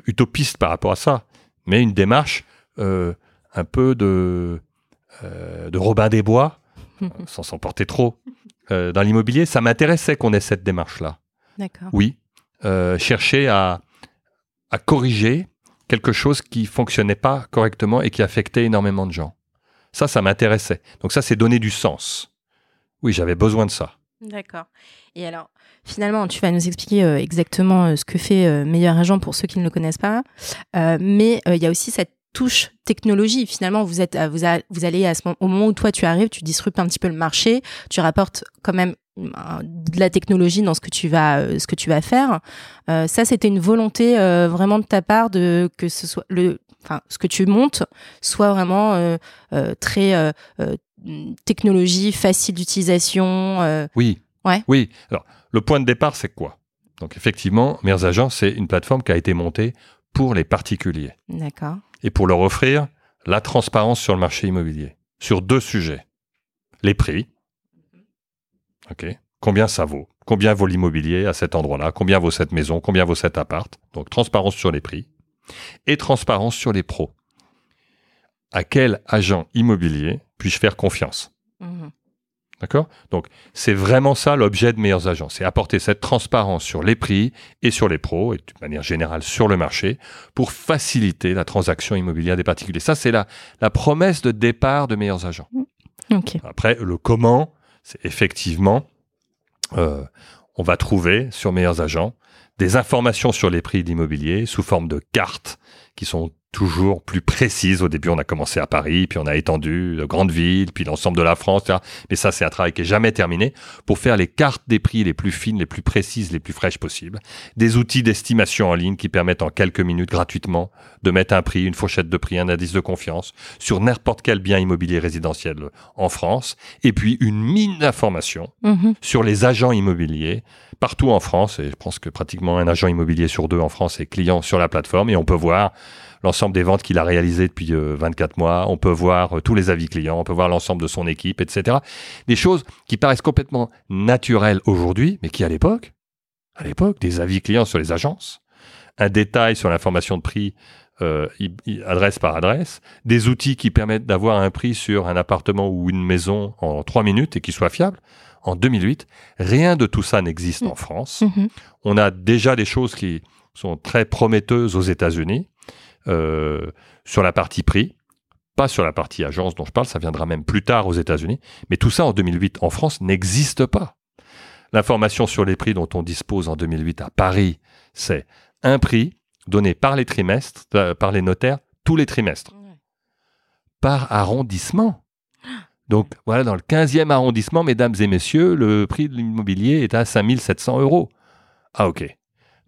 utopiste par rapport à ça, mais une démarche euh, un peu de, de Robin des Bois, *laughs* sans s'emporter trop. dans l'immobilier, ça m'intéressait qu'on ait cette démarche-là. D'accord. Oui, chercher à, à corriger quelque chose qui fonctionnait pas correctement et qui affectait énormément de gens. Ça, ça m'intéressait. Donc ça, c'est donner du sens. Oui, j'avais besoin de ça. D'accord. Et alors, finalement, tu vas nous expliquer euh, exactement euh, ce que fait euh, Meilleur Agent pour ceux qui ne le connaissent pas. mais il y a aussi cette touche technologie. Finalement, vous êtes, vous, vous allez à ce moment, au moment où toi tu arrives, tu disruptes un petit peu le marché, tu rapportes quand même de la technologie dans ce que tu vas euh, ce que tu vas faire. Euh, ça c'était une volonté euh, vraiment de ta part de que ce soit le enfin ce que tu montes soit vraiment très technologie facile d'utilisation oui. Ouais. Oui. Alors le point de départ c'est quoi? Donc effectivement Meilleurs Agents c'est une plateforme qui a été montée pour les particuliers. D'accord. Et pour leur offrir la transparence sur le marché immobilier sur deux sujets. Les prix OK Combien ça vaut? Combien vaut l'immobilier à cet endroit-là? Combien vaut cette maison? Combien vaut cet appart? Donc transparence sur les prix et transparence sur les pros. À quel agent immobilier puis-je faire confiance? Mhm. D'accord? Donc, c'est vraiment ça l'objet de meilleurs agents. C'est apporter cette transparence sur les prix et sur les pros, et de manière générale sur le marché, pour faciliter la transaction immobilière des particuliers. Ça, c'est la, la promesse de départ de meilleurs agents. Après, le comment, effectivement, euh, on va trouver sur Meilleurs Agents des informations sur les prix d'immobilier sous forme de cartes qui sont toujours plus précise. Au début, on a commencé à Paris, puis on a étendu de grandes villes, puis l'ensemble de la France, etc. Mais ça, c'est un travail qui est jamais terminé pour faire les cartes des prix les plus fines, les plus précises, les plus fraîches possibles. Des outils d'estimation en ligne qui permettent en quelques minutes gratuitement de mettre un prix, une fourchette de prix, un indice de confiance sur n'importe quel bien immobilier résidentiel en France. Et puis une mine d'informations mhm. sur les agents immobiliers partout en France. Et je pense que pratiquement un agent immobilier sur deux en France est client sur la plateforme et on peut voir l'ensemble des ventes qu'il a réalisées depuis 24 euh, mois, on peut voir euh, tous les avis clients, on peut voir l'ensemble de son équipe, etc. Des choses qui paraissent complètement naturelles aujourd'hui, mais qui à l'époque, à l'époque, des avis clients sur les agences, un détail sur l'information de prix euh, adresse par adresse, des outils qui permettent d'avoir un prix sur un appartement ou une maison en trois minutes et qui soit fiable. En 2008, rien de tout ça n'existe en France. Mm-hmm. On a déjà des choses qui sont très prometteuses aux États-Unis. Euh, sur la partie prix, pas sur la partie agence dont je parle, ça viendra même plus tard aux États-Unis, mais tout ça en 2008 en France n'existe pas. L'information sur les prix dont on dispose en 2008 à Paris, c'est un prix donné par les trimestres, euh, par les notaires, tous les trimestres, par arrondissement. Donc voilà, dans le 15e arrondissement, mesdames et messieurs, le prix de l'immobilier est à 5700 euros. Ah ok.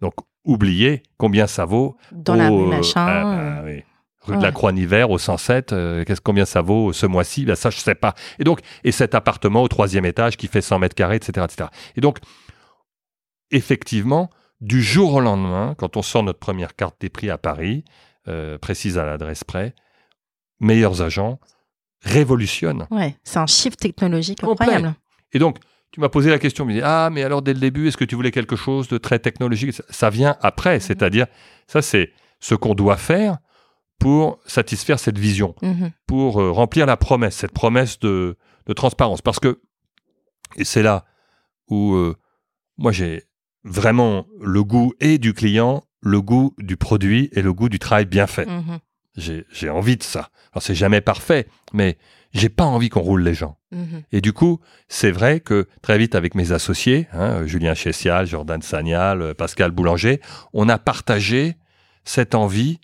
Donc oubliez combien ça vaut. Dans la rue au- machin. ah, bah, euh, oui. Rue de la. Croix-Niver au 107, euh, qu'est-ce combien ça vaut ce mois-ci? Ben, Ça, je sais pas. Et donc, et cet appartement au troisième étage qui fait 100 mètres carrés, etc., etc. Et donc, effectivement, du jour au lendemain, quand on sort notre première carte des prix à Paris, euh, précise à l'adresse près, meilleurs agents révolutionnent. Ouais, c'est un shift technologique incroyable. Et donc, tu m'as posé la question, me dis, ah, mais alors dès le début, est-ce que tu voulais quelque chose de très technologique? Ça- vient après, c'est-à-dire, ça c'est ce qu'on doit faire pour satisfaire cette vision, Mhm. pour euh, remplir la promesse, cette promesse de, de transparence. Parce que, et c'est là où euh, moi j'ai vraiment le goût et du client, le goût du produit et le goût du travail bien fait. Mhm. J'ai envie de ça. Alors c'est jamais parfait, mais j'ai pas envie qu'on roule les gens. Mhm. Et du coup, c'est vrai que très vite avec mes associés, hein, Julien Chessial, Jordan Sagnal, euh, Pascal Boulanger, on a partagé cette envie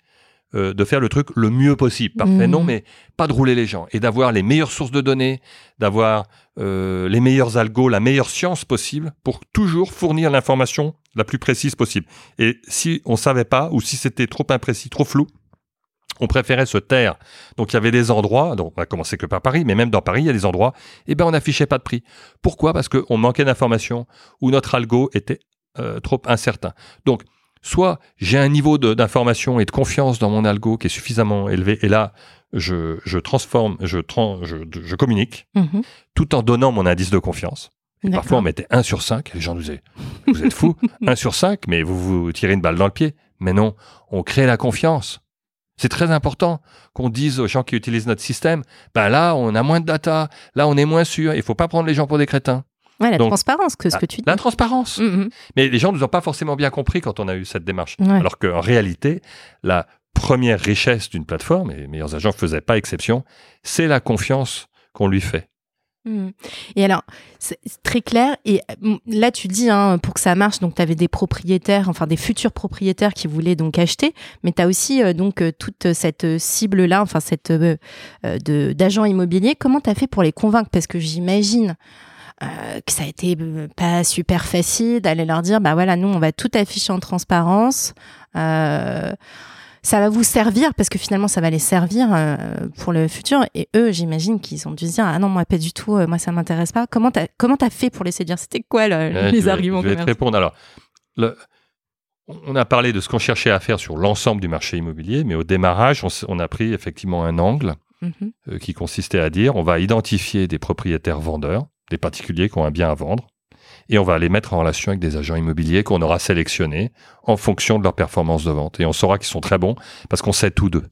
euh, de faire le truc le mieux possible. Parfait, Mhm. non, mais pas de rouler les gens. Et d'avoir les meilleures sources de données, d'avoir euh, les meilleurs algos, la meilleure science possible pour toujours fournir l'information la plus précise possible. Et si on savait pas, ou si c'était trop imprécis, trop flou, on préférait se taire. Donc il y avait des endroits, donc on a commencé que par Paris, mais même dans Paris, il y a des endroits, eh ben on n'affichait pas de prix. Pourquoi? Parce qu'on manquait d'informations ou notre algo était euh, trop incertain. Donc soit j'ai un niveau d'information et de confiance dans mon algo qui est suffisamment élevé, et là je, je transforme, je, tran- je, je communique, Mhm. tout en donnant mon indice de confiance. Et parfois, on mettait 1 sur 5, et les gens nous disaient, vous êtes fous, *laughs* 1 sur 5, mais vous vous tirez une balle dans le pied. Mais non, on crée la confiance. C'est très important qu'on dise aux gens qui utilisent notre système, ben là, on a moins de data, là, on est moins sûr, il faut pas prendre les gens pour des crétins. Ouais, la Donc, transparence, que ce que tu dis. La transparence. Mhm. Mais les gens ne nous ont pas forcément bien compris quand on a eu cette démarche. Ouais. Alors qu'en réalité, la première richesse d'une plateforme, et les meilleurs agents ne faisaient pas exception, c'est la confiance qu'on lui fait. Mhm. Et alors, c'est très clair. Et euh, là, tu dis, hein, pour que ça marche, donc tu avais des propriétaires, enfin des futurs propriétaires qui voulaient donc acheter, mais tu as aussi euh, donc euh, toute cette euh, cible-là, enfin cette euh, de- d'agents immobiliers. Comment tu as fait pour les convaincre? Parce que j'imagine que ça a été pas super facile d'aller leur dire, bah voilà, nous, on va tout afficher en transparence. Ça va vous servir parce que finalement ça va les servir euh, pour le futur et eux j'imagine qu'ils ont dû se dire ah non moi pas du tout euh, moi ça m'intéresse pas comment t'as comment t'as fait pour les séduire c'était quoi le- Ouais, les arguments Je vais te répondre. Alors, le- on a parlé de ce qu'on cherchait à faire sur l'ensemble du marché immobilier, mais au démarrage, on, a pris effectivement un angle Mhm. euh, qui consistait à dire on va identifier des propriétaires vendeurs, des particuliers qui ont un bien à vendre, et on va les mettre en relation avec des agents immobiliers qu'on aura sélectionnés en fonction de leur performance de vente. Et on saura qu'ils sont très bons parce qu'on sait tous d'eux.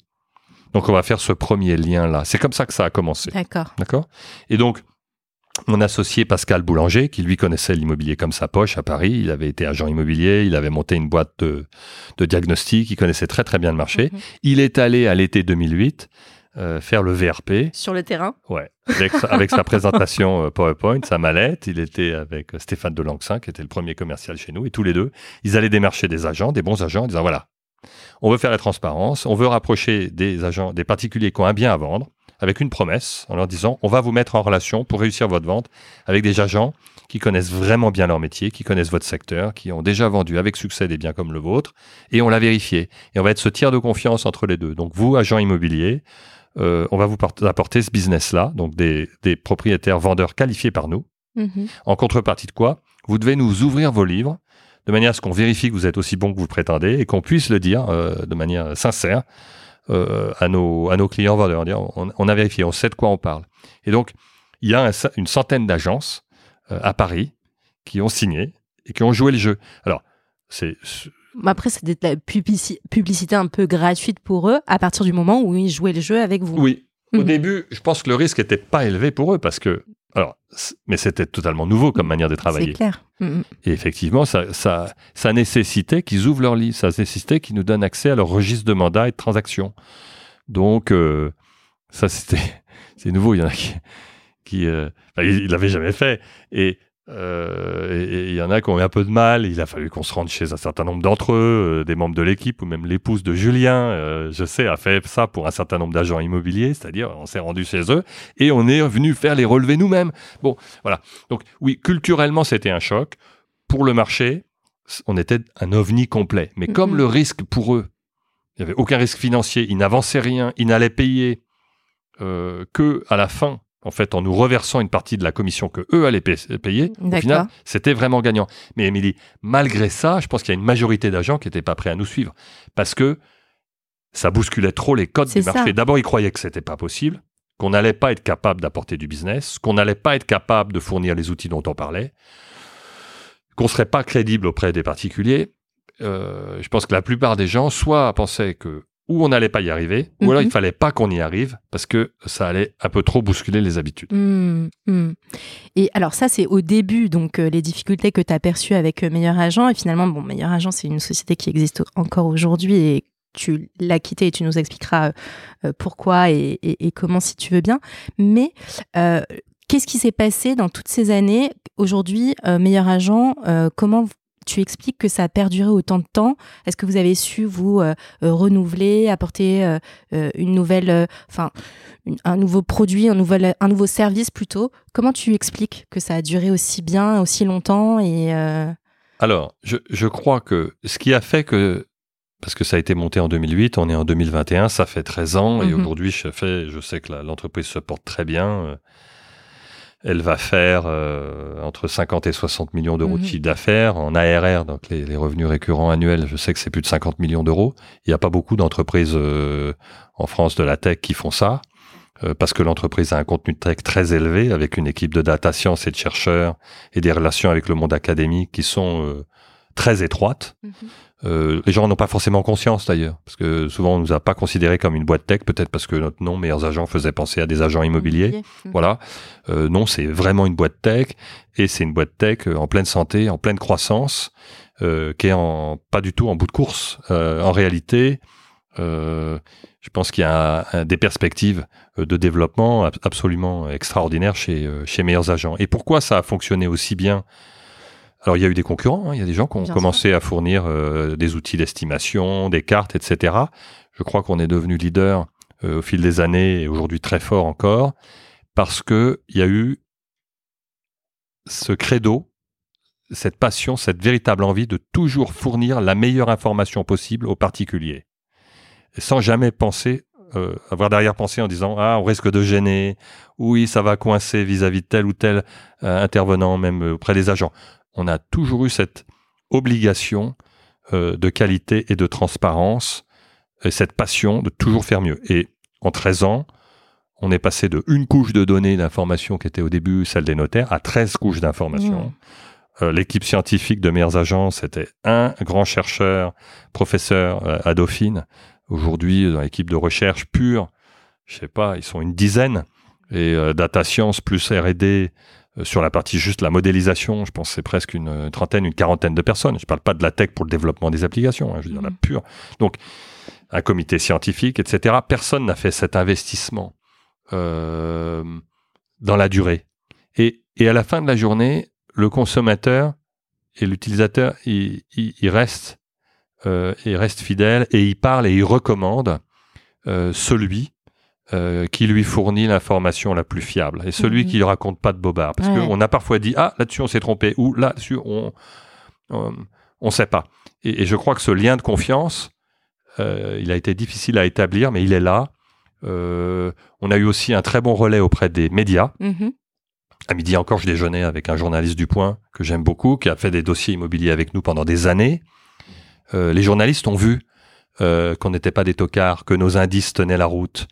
Donc on va faire ce premier lien-là. C'est comme ça que ça a commencé. d'accord D'accord? Et donc, mon associé Pascal Boulanger, qui lui connaissait l'immobilier comme sa poche à Paris, il avait été agent immobilier, il avait monté une boîte de, de diagnostic, il connaissait très très bien le marché. Mhm. Il est allé à l'été 2008 euh, faire le VRP, sur le terrain ouais, avec, sa, avec sa présentation euh, PowerPoint, sa mallette. Il était avec euh, Stéphane Delancin, qui était le premier commercial chez nous, et tous les deux, ils allaient démarcher des agents, des bons agents, en disant voilà, on veut faire la transparence, on veut rapprocher des agents, des particuliers qui ont un bien à vendre, avec une promesse, en leur disant on va vous mettre en relation pour réussir votre vente avec des agents qui connaissent vraiment bien leur métier, qui connaissent votre secteur, qui ont déjà vendu avec succès des biens comme le vôtre, et on l'a vérifié. Et on va être ce tiers de confiance entre les deux. Donc vous, agents immobiliers, euh, on va vous porter- apporter ce business-là, donc des, des propriétaires vendeurs qualifiés par nous, Mhm. en contrepartie de quoi Vous devez nous ouvrir vos livres de manière à ce qu'on vérifie que vous êtes aussi bon que vous prétendez et qu'on puisse le dire euh, de manière sincère euh, à, nos, à nos clients vendeurs. On, on a vérifié, on sait de quoi on parle. Et donc, il y a un une centaine d'agences à Paris qui ont signé et qui ont joué le jeu. Alors, c'est après c'est de la publici- publicité un peu gratuite pour eux à partir du moment où ils jouaient le jeu avec vous oui. Au Mhm. début, je pense que le risque n'était pas élevé pour eux parce que, alors, mais c'était totalement nouveau comme manière de c'est travailler. clair Mhm. Et effectivement, ça, ça, ça nécessitait qu'ils ouvrent leur livre, ça nécessitait qu'ils nous donnent accès à leur registre de mandats et de transactions. Donc, euh, ça, c'était, *laughs* c'est nouveau. Il y en a qui, qui euh, ne l'avaient jamais fait. Et Euh, et il y en a qui ont eu un peu de mal. Il a fallu qu'on se rende chez un certain nombre d'entre eux, euh, des membres de l'équipe ou même l'épouse de Julien, euh, je sais, a fait ça pour un certain nombre d'agents immobiliers, c'est-à-dire on s'est rendu chez eux et on est venu faire les relevés nous-mêmes. Bon, voilà. Donc oui, culturellement c'était un choc. Pour le marché, on était un ovni complet. Mais comme le risque pour eux, il n'y avait aucun risque financier, ils n'avançaient rien, ils n'allaient payer que à la fin, en fait, en nous reversant une partie de la commission que eux allaient pa- payer. Au final, c'était vraiment gagnant. Mais Émilie, malgré ça, je pense qu'il y a une majorité d'agents qui n'étaient pas prêts à nous suivre parce que ça bousculait trop les codes du marché. D'abord, ils croyaient que c'était pas possible, qu'on n'allait pas être capable d'apporter du business, qu'on n'allait pas être capable de fournir les outils dont on parlait, qu'on serait pas crédible auprès des particuliers. Euh, je pense que la plupart des gens soit pensaient que ou on n'allait pas y arriver, ou alors Mhm. il fallait pas qu'on y arrive parce que ça allait un peu trop bousculer les habitudes. Hmm, hmm. Et alors ça, c'est au début, donc euh, les difficultés que tu as perçues avec euh, Meilleur Agent. Et finalement, bon, Meilleur Agent, c'est une société qui existe encore aujourd'hui et tu l'as quitté et tu nous expliqueras euh, pourquoi et, et- et comment si tu veux bien. Mais euh, qu'est-ce qui s'est passé dans toutes ces années? Aujourd'hui, Meilleur Agent, comment tu expliques que ça a perduré autant de temps Est-ce que vous avez su vous euh, euh, renouveler, apporter euh, une nouvelle, enfin un nouveau produit, un, nouvel, un nouveau service plutôt? Comment tu expliques que ça a duré aussi bien, aussi longtemps et Alors, je, je crois que ce qui a fait que, parce que ça a été monté en 2008, on est en 2021, ça fait 13 ans, et Mhm. aujourd'hui, je, fais, je sais que l'entreprise se porte très bien. Elle va faire euh, entre 50 et 60 millions d'euros de Mhm. chiffre d'affaires en ARR, donc les, les revenus récurrents annuels, je sais que c'est plus de 50 millions d'euros. Il n'y a pas beaucoup d'entreprises euh, en France de la tech qui font ça, euh, parce que l'entreprise a un contenu de tech très élevé, avec une équipe de data science et de chercheurs, et des relations avec le monde académique qui sont euh, très étroites. Euh, les gens n'ont pas forcément conscience d'ailleurs, parce que souvent on nous a pas considéré comme une boîte tech, peut-être parce que notre nom, meilleurs agents, faisait penser à des agents immobiliers. Mhm. Voilà. Euh, non, c'est vraiment une boîte tech, et c'est une boîte tech euh, en pleine santé, en pleine croissance, euh, qui est en, pas du tout en bout de course. En réalité, je pense qu'il y a un- un- des perspectives de développement ab- absolument extraordinaires chez, chez meilleurs agents. Et pourquoi ça a fonctionné aussi bien alors, il y a eu des concurrents, hein, il y a des gens qui ont Bien commencé à fournir euh, des outils d'estimation, des cartes, etc. Je crois qu'on est devenu leader euh, au fil des années et aujourd'hui très fort encore parce que il y a eu ce credo, cette passion, cette véritable envie de toujours fournir la meilleure information possible aux particuliers, sans jamais penser euh, avoir derrière-pensée en disant ah on risque de gêner, oui ça va coincer vis-à-vis de tel ou tel euh, intervenant même auprès des agents. On a toujours eu cette obligation euh, de qualité et de transparence, et cette passion de toujours faire mieux. Et en 13 ans, on est passé de une couche de données d'informations qui était au début celle des notaires à 13 couches d'informations. Euh, L'équipe scientifique de meilleures agences, c'était un grand chercheur, professeur euh, à Dauphine. Aujourd'hui, dans l'équipe de recherche pure, je sais pas, ils sont une dizaine. Et euh, data science plus R&D sur la partie juste la modélisation, je pense que c'est presque une euh, trentaine, une quarantaine de personnes. Je parle pas de la tech pour le développement des applications, hein, je veux dire la Mhm. pure. Donc, un comité scientifique, etc. Personne n'a fait cet investissement euh, dans la durée. Et, et à la fin de la journée, le consommateur et l'utilisateur, il, il, il reste, euh, il reste fidèle et il parle et il recommande euh, celui euh, qui lui fournit l'information la plus fiable et celui Mhm. qui ne raconte pas de bobard. Parce Ouais. qu'on a parfois dit ah là-dessus on s'est trompé ou là-dessus on on on sait pas. Et, et je crois que ce lien de confiance, euh, il a été difficile à établir, mais il est là. Euh, on a eu aussi un très bon relais auprès des médias. Mhm. À midi encore, je déjeunais avec un journaliste du Point que j'aime beaucoup, qui a fait des dossiers immobiliers avec nous pendant des années. Euh, les journalistes ont vu euh, qu'on n'était pas des tocards, que nos indices tenaient la route,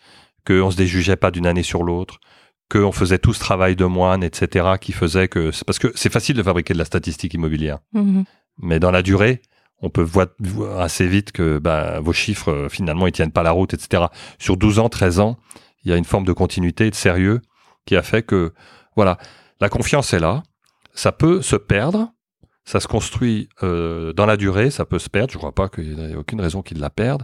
qu'on se déjugeait pas d'une année sur l'autre, qu'on faisait tout ce travail de moine, etc., qui faisait que... Parce que c'est facile de fabriquer de la statistique immobilière, Mhm. mais dans la durée, on peut voir, assez vite que bah, vos chiffres, euh, finalement, ils tiennent pas la route, etc. Sur 12 ans, 13 ans, il y a une forme de continuité et de sérieux qui a fait que, voilà, la confiance est là. Ça peut se perdre. Ça se construit euh, dans la durée. Ça peut se perdre. Je ne crois pas qu'il n'y ait aucune raison qu'il la perde.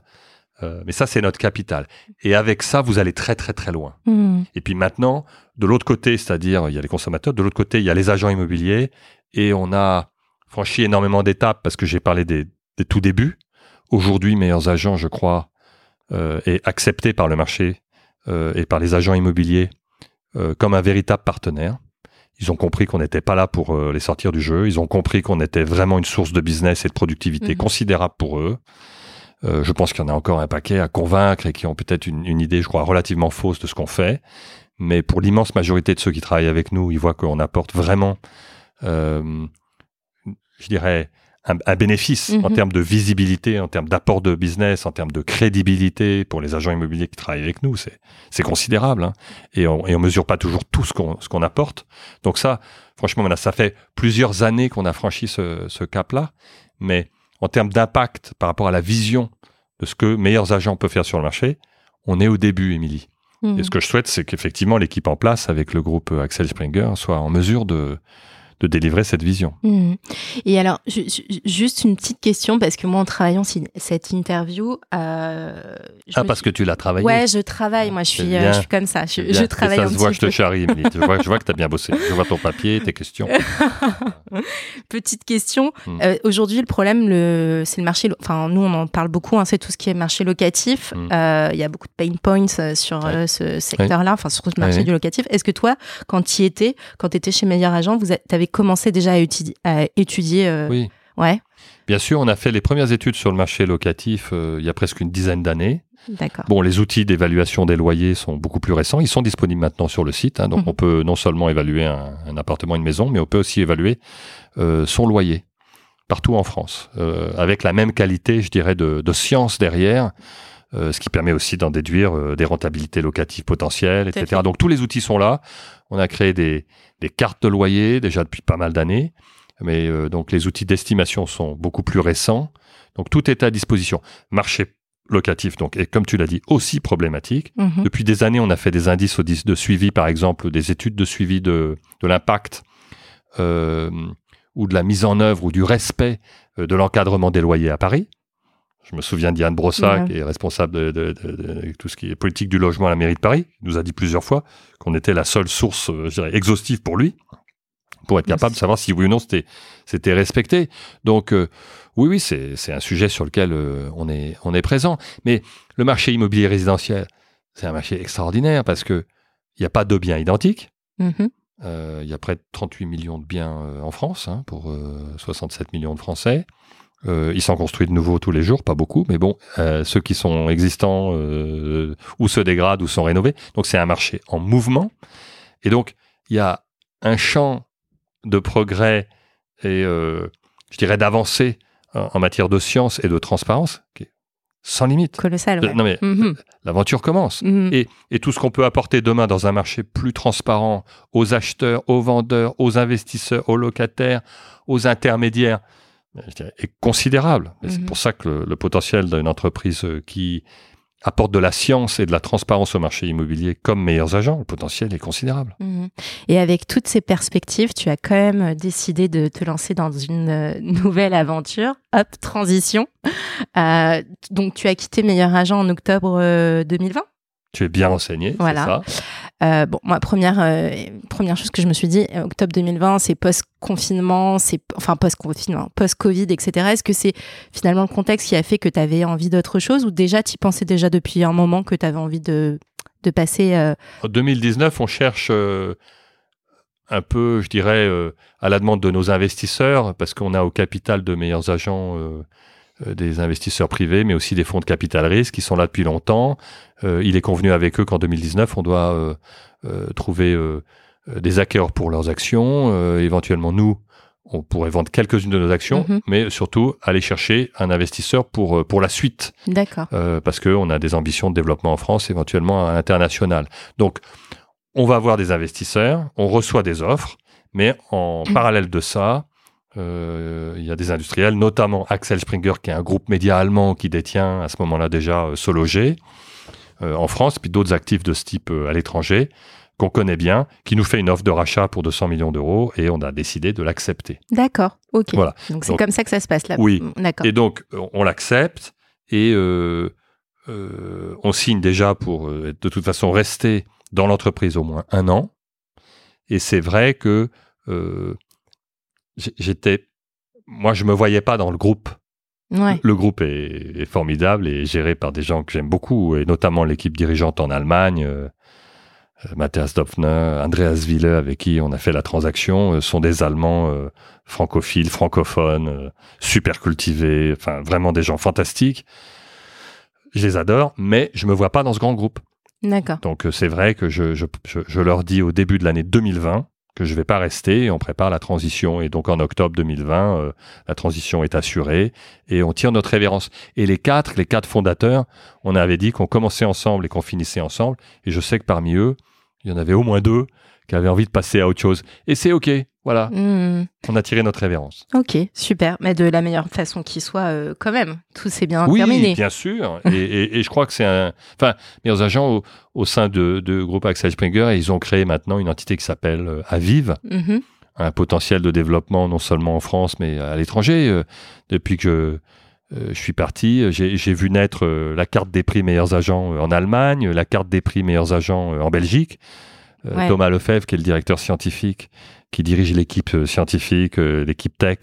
Euh, mais ça, c'est notre capital. Et avec ça, vous allez très très très loin. Mhm. Et puis maintenant, de l'autre côté, c'est-à-dire il y a les consommateurs, de l'autre côté, il y a les agents immobiliers, et on a franchi énormément d'étapes parce que j'ai parlé des, des tout débuts. Aujourd'hui, meilleurs agents, je crois, euh, est accepté par le marché euh, et par les agents immobiliers euh, comme un véritable partenaire. Ils ont compris qu'on n'était pas là pour les sortir du jeu. Ils ont compris qu'on était vraiment une source de business et de productivité Mhm. considérable pour eux. Euh, je pense qu'il y en a encore un paquet à convaincre et qui ont peut-être une, une idée, je crois, relativement fausse de ce qu'on fait. Mais pour l'immense majorité de ceux qui travaillent avec nous, ils voient qu'on apporte vraiment, euh, je dirais, un, un bénéfice en Mhm. termes de visibilité, en termes d'apport de business, en termes de crédibilité pour les agents immobiliers qui travaillent avec nous. C'est, considérable. hein. Et, on, et on mesure pas toujours tout ce qu'on, apporte. Donc ça, franchement, ça fait plusieurs années qu'on a franchi ce, ce cap-là. Mais en termes d'impact par rapport à la vision de ce que meilleurs agents peuvent faire sur le marché, on est au début, Émilie. Mhm. Et ce que je souhaite, c'est qu'effectivement, l'équipe en place avec le groupe Axel Springer soit en mesure de, de délivrer cette vision. Mhm. Et alors, ju- ju- juste une petite question, parce que moi, en travaillant cette interview, euh, Ah, parce suis- que tu l'as travaillé Ouais, je travaille. Moi, je suis, euh, je suis comme ça. Je, je travaille ça un se voit que petit je te peu. charrie. Je vois, je vois que tu as bien bossé. Je vois ton papier, tes questions. *laughs* Petite question. Mm. Euh, Aujourd'hui, le problème, le, c'est le marché. Enfin, nous, on en parle beaucoup. hein, c'est tout ce qui est marché locatif. Mm. Euh, Il y a beaucoup de pain points sur Ouais. ce secteur-là, enfin sur le marché Ouais. du locatif. Est-ce que toi, quand tu y étais, quand tu étais chez Meilleur Agent, vous avais commencé déjà à, étudier, à étudier euh, Oui. Ouais, Bien sûr, on a fait les premières études sur le marché locatif euh, il y a presque une dizaine d'années. d'accord. Bon, les outils d'évaluation des loyers sont beaucoup plus récents. Ils sont disponibles maintenant sur le site. hein. donc, Mhm. on peut non seulement évaluer un, un appartement, une maison, mais on peut aussi évaluer euh, son loyer partout en France, euh, avec la même qualité, je dirais, de, de science derrière, ce qui permet aussi d'en déduire euh, des rentabilités locatives potentielles, etc. Donc, tous les outils sont là. On a créé des, des cartes de loyer déjà depuis pas mal d'années, mais euh, donc les outils d'estimation sont beaucoup plus récents. Donc, tout est à disposition. Marché locatif, donc, et comme tu l'as dit, aussi problématique. Mhm. Depuis des années, on a fait des indices de suivi, par exemple, des études de suivi de, de l'impact euh, ou de la mise en œuvre ou du respect euh, de l'encadrement des loyers à Paris. Je me souviens d'Yann Brossac, Ouais. qui est responsable de, de- de- de tout ce qui est politique du logement à la mairie de Paris, qui nous a dit plusieurs fois qu'on était la seule source euh, je dirais, exhaustive pour lui, pour être capable de savoir si oui ou non c'était respecté. Donc euh, oui, oui, c'est un sujet sur lequel euh, on est on est présent. Mais le marché immobilier résidentiel, c'est un marché extraordinaire parce que il n'y a pas de biens identiques. Mhm. Euh, Il y a près de 38 millions de biens en France hein, pour euh, 67 millions de Français. Euh, ils s'en construisent de nouveaux tous les jours, pas beaucoup, mais bon, euh, ceux qui sont existants euh, ou se dégradent ou sont rénovés. Donc c'est un marché en mouvement. Et donc il y a un champ de progrès et euh, je dirais d'avancée en, en matière de science et de transparence qui est sans limite. Colossal. Ouais. Non mais Mhm. l'aventure commence. Mhm. Et, et tout ce qu'on peut apporter demain dans un marché plus transparent aux acheteurs, aux vendeurs, aux investisseurs, aux locataires, aux intermédiaires, dirais, est considérable. C'est Mhm. pour ça que le, le potentiel d'une entreprise euh, qui apporte de la science et de la transparence au marché immobilier comme meilleurs agents, le potentiel est considérable. Mhm. Et avec toutes ces perspectives, tu as quand même décidé de te lancer dans une euh, *laughs* nouvelle aventure. Hop, transition. Euh, donc, tu as quitté Meilleur Agent en octobre euh, 2020. Tu es bien renseigné, Voilà. c'est ça Euh, bon, moi, première, euh, première chose que je me suis dit, euh, octobre 2020, c'est post-confinement, c'est enfin post-confinement, post-Covid, etc. Est-ce que c'est finalement le contexte qui a fait que tu avais envie d'autre chose ou déjà tu pensais déjà depuis un moment que tu avais envie de, de passer euh, En 2019, on cherche un peu, je dirais, à la demande de nos investisseurs, parce qu'on a au capital de meilleurs agents des investisseurs privés, mais aussi des fonds de capital risque qui sont là depuis longtemps. Euh, il est convenu avec eux qu'en 2019, on doit euh, euh, trouver euh, euh, des acquéreurs pour leurs actions. Euh, éventuellement, nous, on pourrait vendre quelques-unes de nos actions, Mhm. mais surtout aller chercher un investisseur pour, euh, pour la suite D'accord. euh, parce qu'on a des ambitions de développement en France, éventuellement à l'international. Donc, on va avoir des investisseurs, on reçoit des offres, mais en *clears throat* parallèle de ça, euh, il y a des industriels, notamment Axel Springer, qui est un groupe média allemand qui détient à ce moment-là déjà euh, Sologer euh, en France, puis d'autres actifs de ce type euh, à l'étranger qu'on connaît bien, qui nous fait une offre de rachat pour 200 millions d'euros et on a décidé de l'accepter. D'accord. Ok. Voilà. Donc c'est comme ça que ça se passe là. Oui. D'accord. Et donc, on l'accepte et on signe déjà pour de toute façon rester dans l'entreprise au moins un an. Et c'est vrai que euh, j'étais, moi, je me voyais pas dans le groupe. Ouais. Le groupe est, est formidable et géré par des gens que j'aime beaucoup, et notamment l'équipe dirigeante en Allemagne. euh, euh, Matthias Dopfner, Andreas Wille, avec qui on a fait la transaction, euh, sont des Allemands euh, francophiles, francophones, super cultivés, enfin vraiment des gens fantastiques. Je les adore, mais je me vois pas dans ce grand groupe. D'accord. Donc c'est vrai que je, je, je, je leur dis au début de l'année 2020 que je vais pas rester on prépare la transition. Et donc en octobre 2020, euh, la transition est assurée et on tire notre révérence. Et les quatre, les quatre fondateurs, on avait dit qu'on commençait ensemble et qu'on finissait ensemble. Et je sais que parmi eux, il y en avait au moins deux qui avaient envie de passer à autre chose. Et c'est OK, voilà, Hmm. on a tiré notre révérence. Ok, super. Mais de la meilleure façon qui soit, euh, quand même. Tout s'est bien Oui, terminé. bien sûr. *laughs* et, et- et je crois que c'est un. Enfin, meilleurs agents au, au sein de, de groupe Axel Springer, ils ont créé maintenant une entité qui s'appelle euh, Aviv, Mhm. un potentiel de développement non seulement en France mais à l'étranger. Euh, Depuis que euh, je suis parti, j'ai vu naître euh, la carte des prix meilleurs agents euh, en Allemagne, la carte des prix meilleurs agents en Belgique. Euh, Ouais. Thomas Lefebvre, qui est le directeur scientifique, qui dirige l'équipe euh, scientifique, euh, l'équipe tech,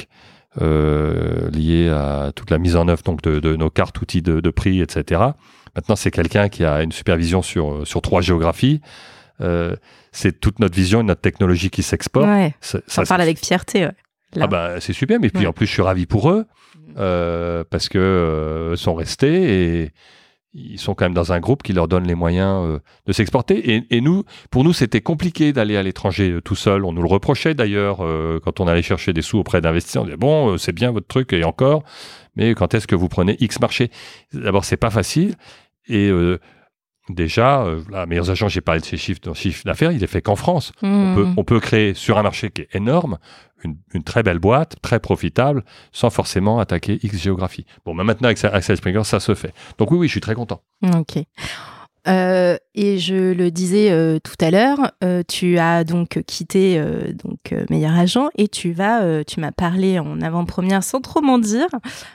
euh, liée à toute la mise en œuvre donc, de, de nos cartes outils de, de prix, etc. Maintenant, c'est quelqu'un qui a une supervision sur, sur trois géographies. Euh, c'est toute notre vision et notre technologie qui s'exporte. Ouais. Ça- parle avec fierté. Ouais. Ah bah, c'est super, mais puis Ouais. en plus je suis ravi pour eux euh, parce que sont restés et ils sont quand même dans un groupe qui leur donne les moyens euh, de s'exporter. Et, nous, pour nous, c'était compliqué d'aller à l'étranger euh, tout seul. On nous le reprochait d'ailleurs euh, quand on allait chercher des sous auprès d'investisseurs. On disait bon, c'est bien votre truc et encore, mais quand est-ce que vous prenez X marché? D'abord, c'est pas facile et Déjà, euh, là, meilleurs agents, j'ai parlé de ces chiffres, chiffre d'affaires, il est fait qu'en France. On, peut, Mhm. on peut créer sur un marché qui est énorme une, une très belle boîte, très profitable, sans forcément attaquer X géographie. Bon, mais maintenant avec Axel Springer, ça se fait. Donc oui, oui, je suis très content. Ok. Euh, et je le disais euh, tout à l'heure, euh, tu as donc quitté donc meilleur agent et tu vas, tu m'as parlé en avant-première sans trop m'en dire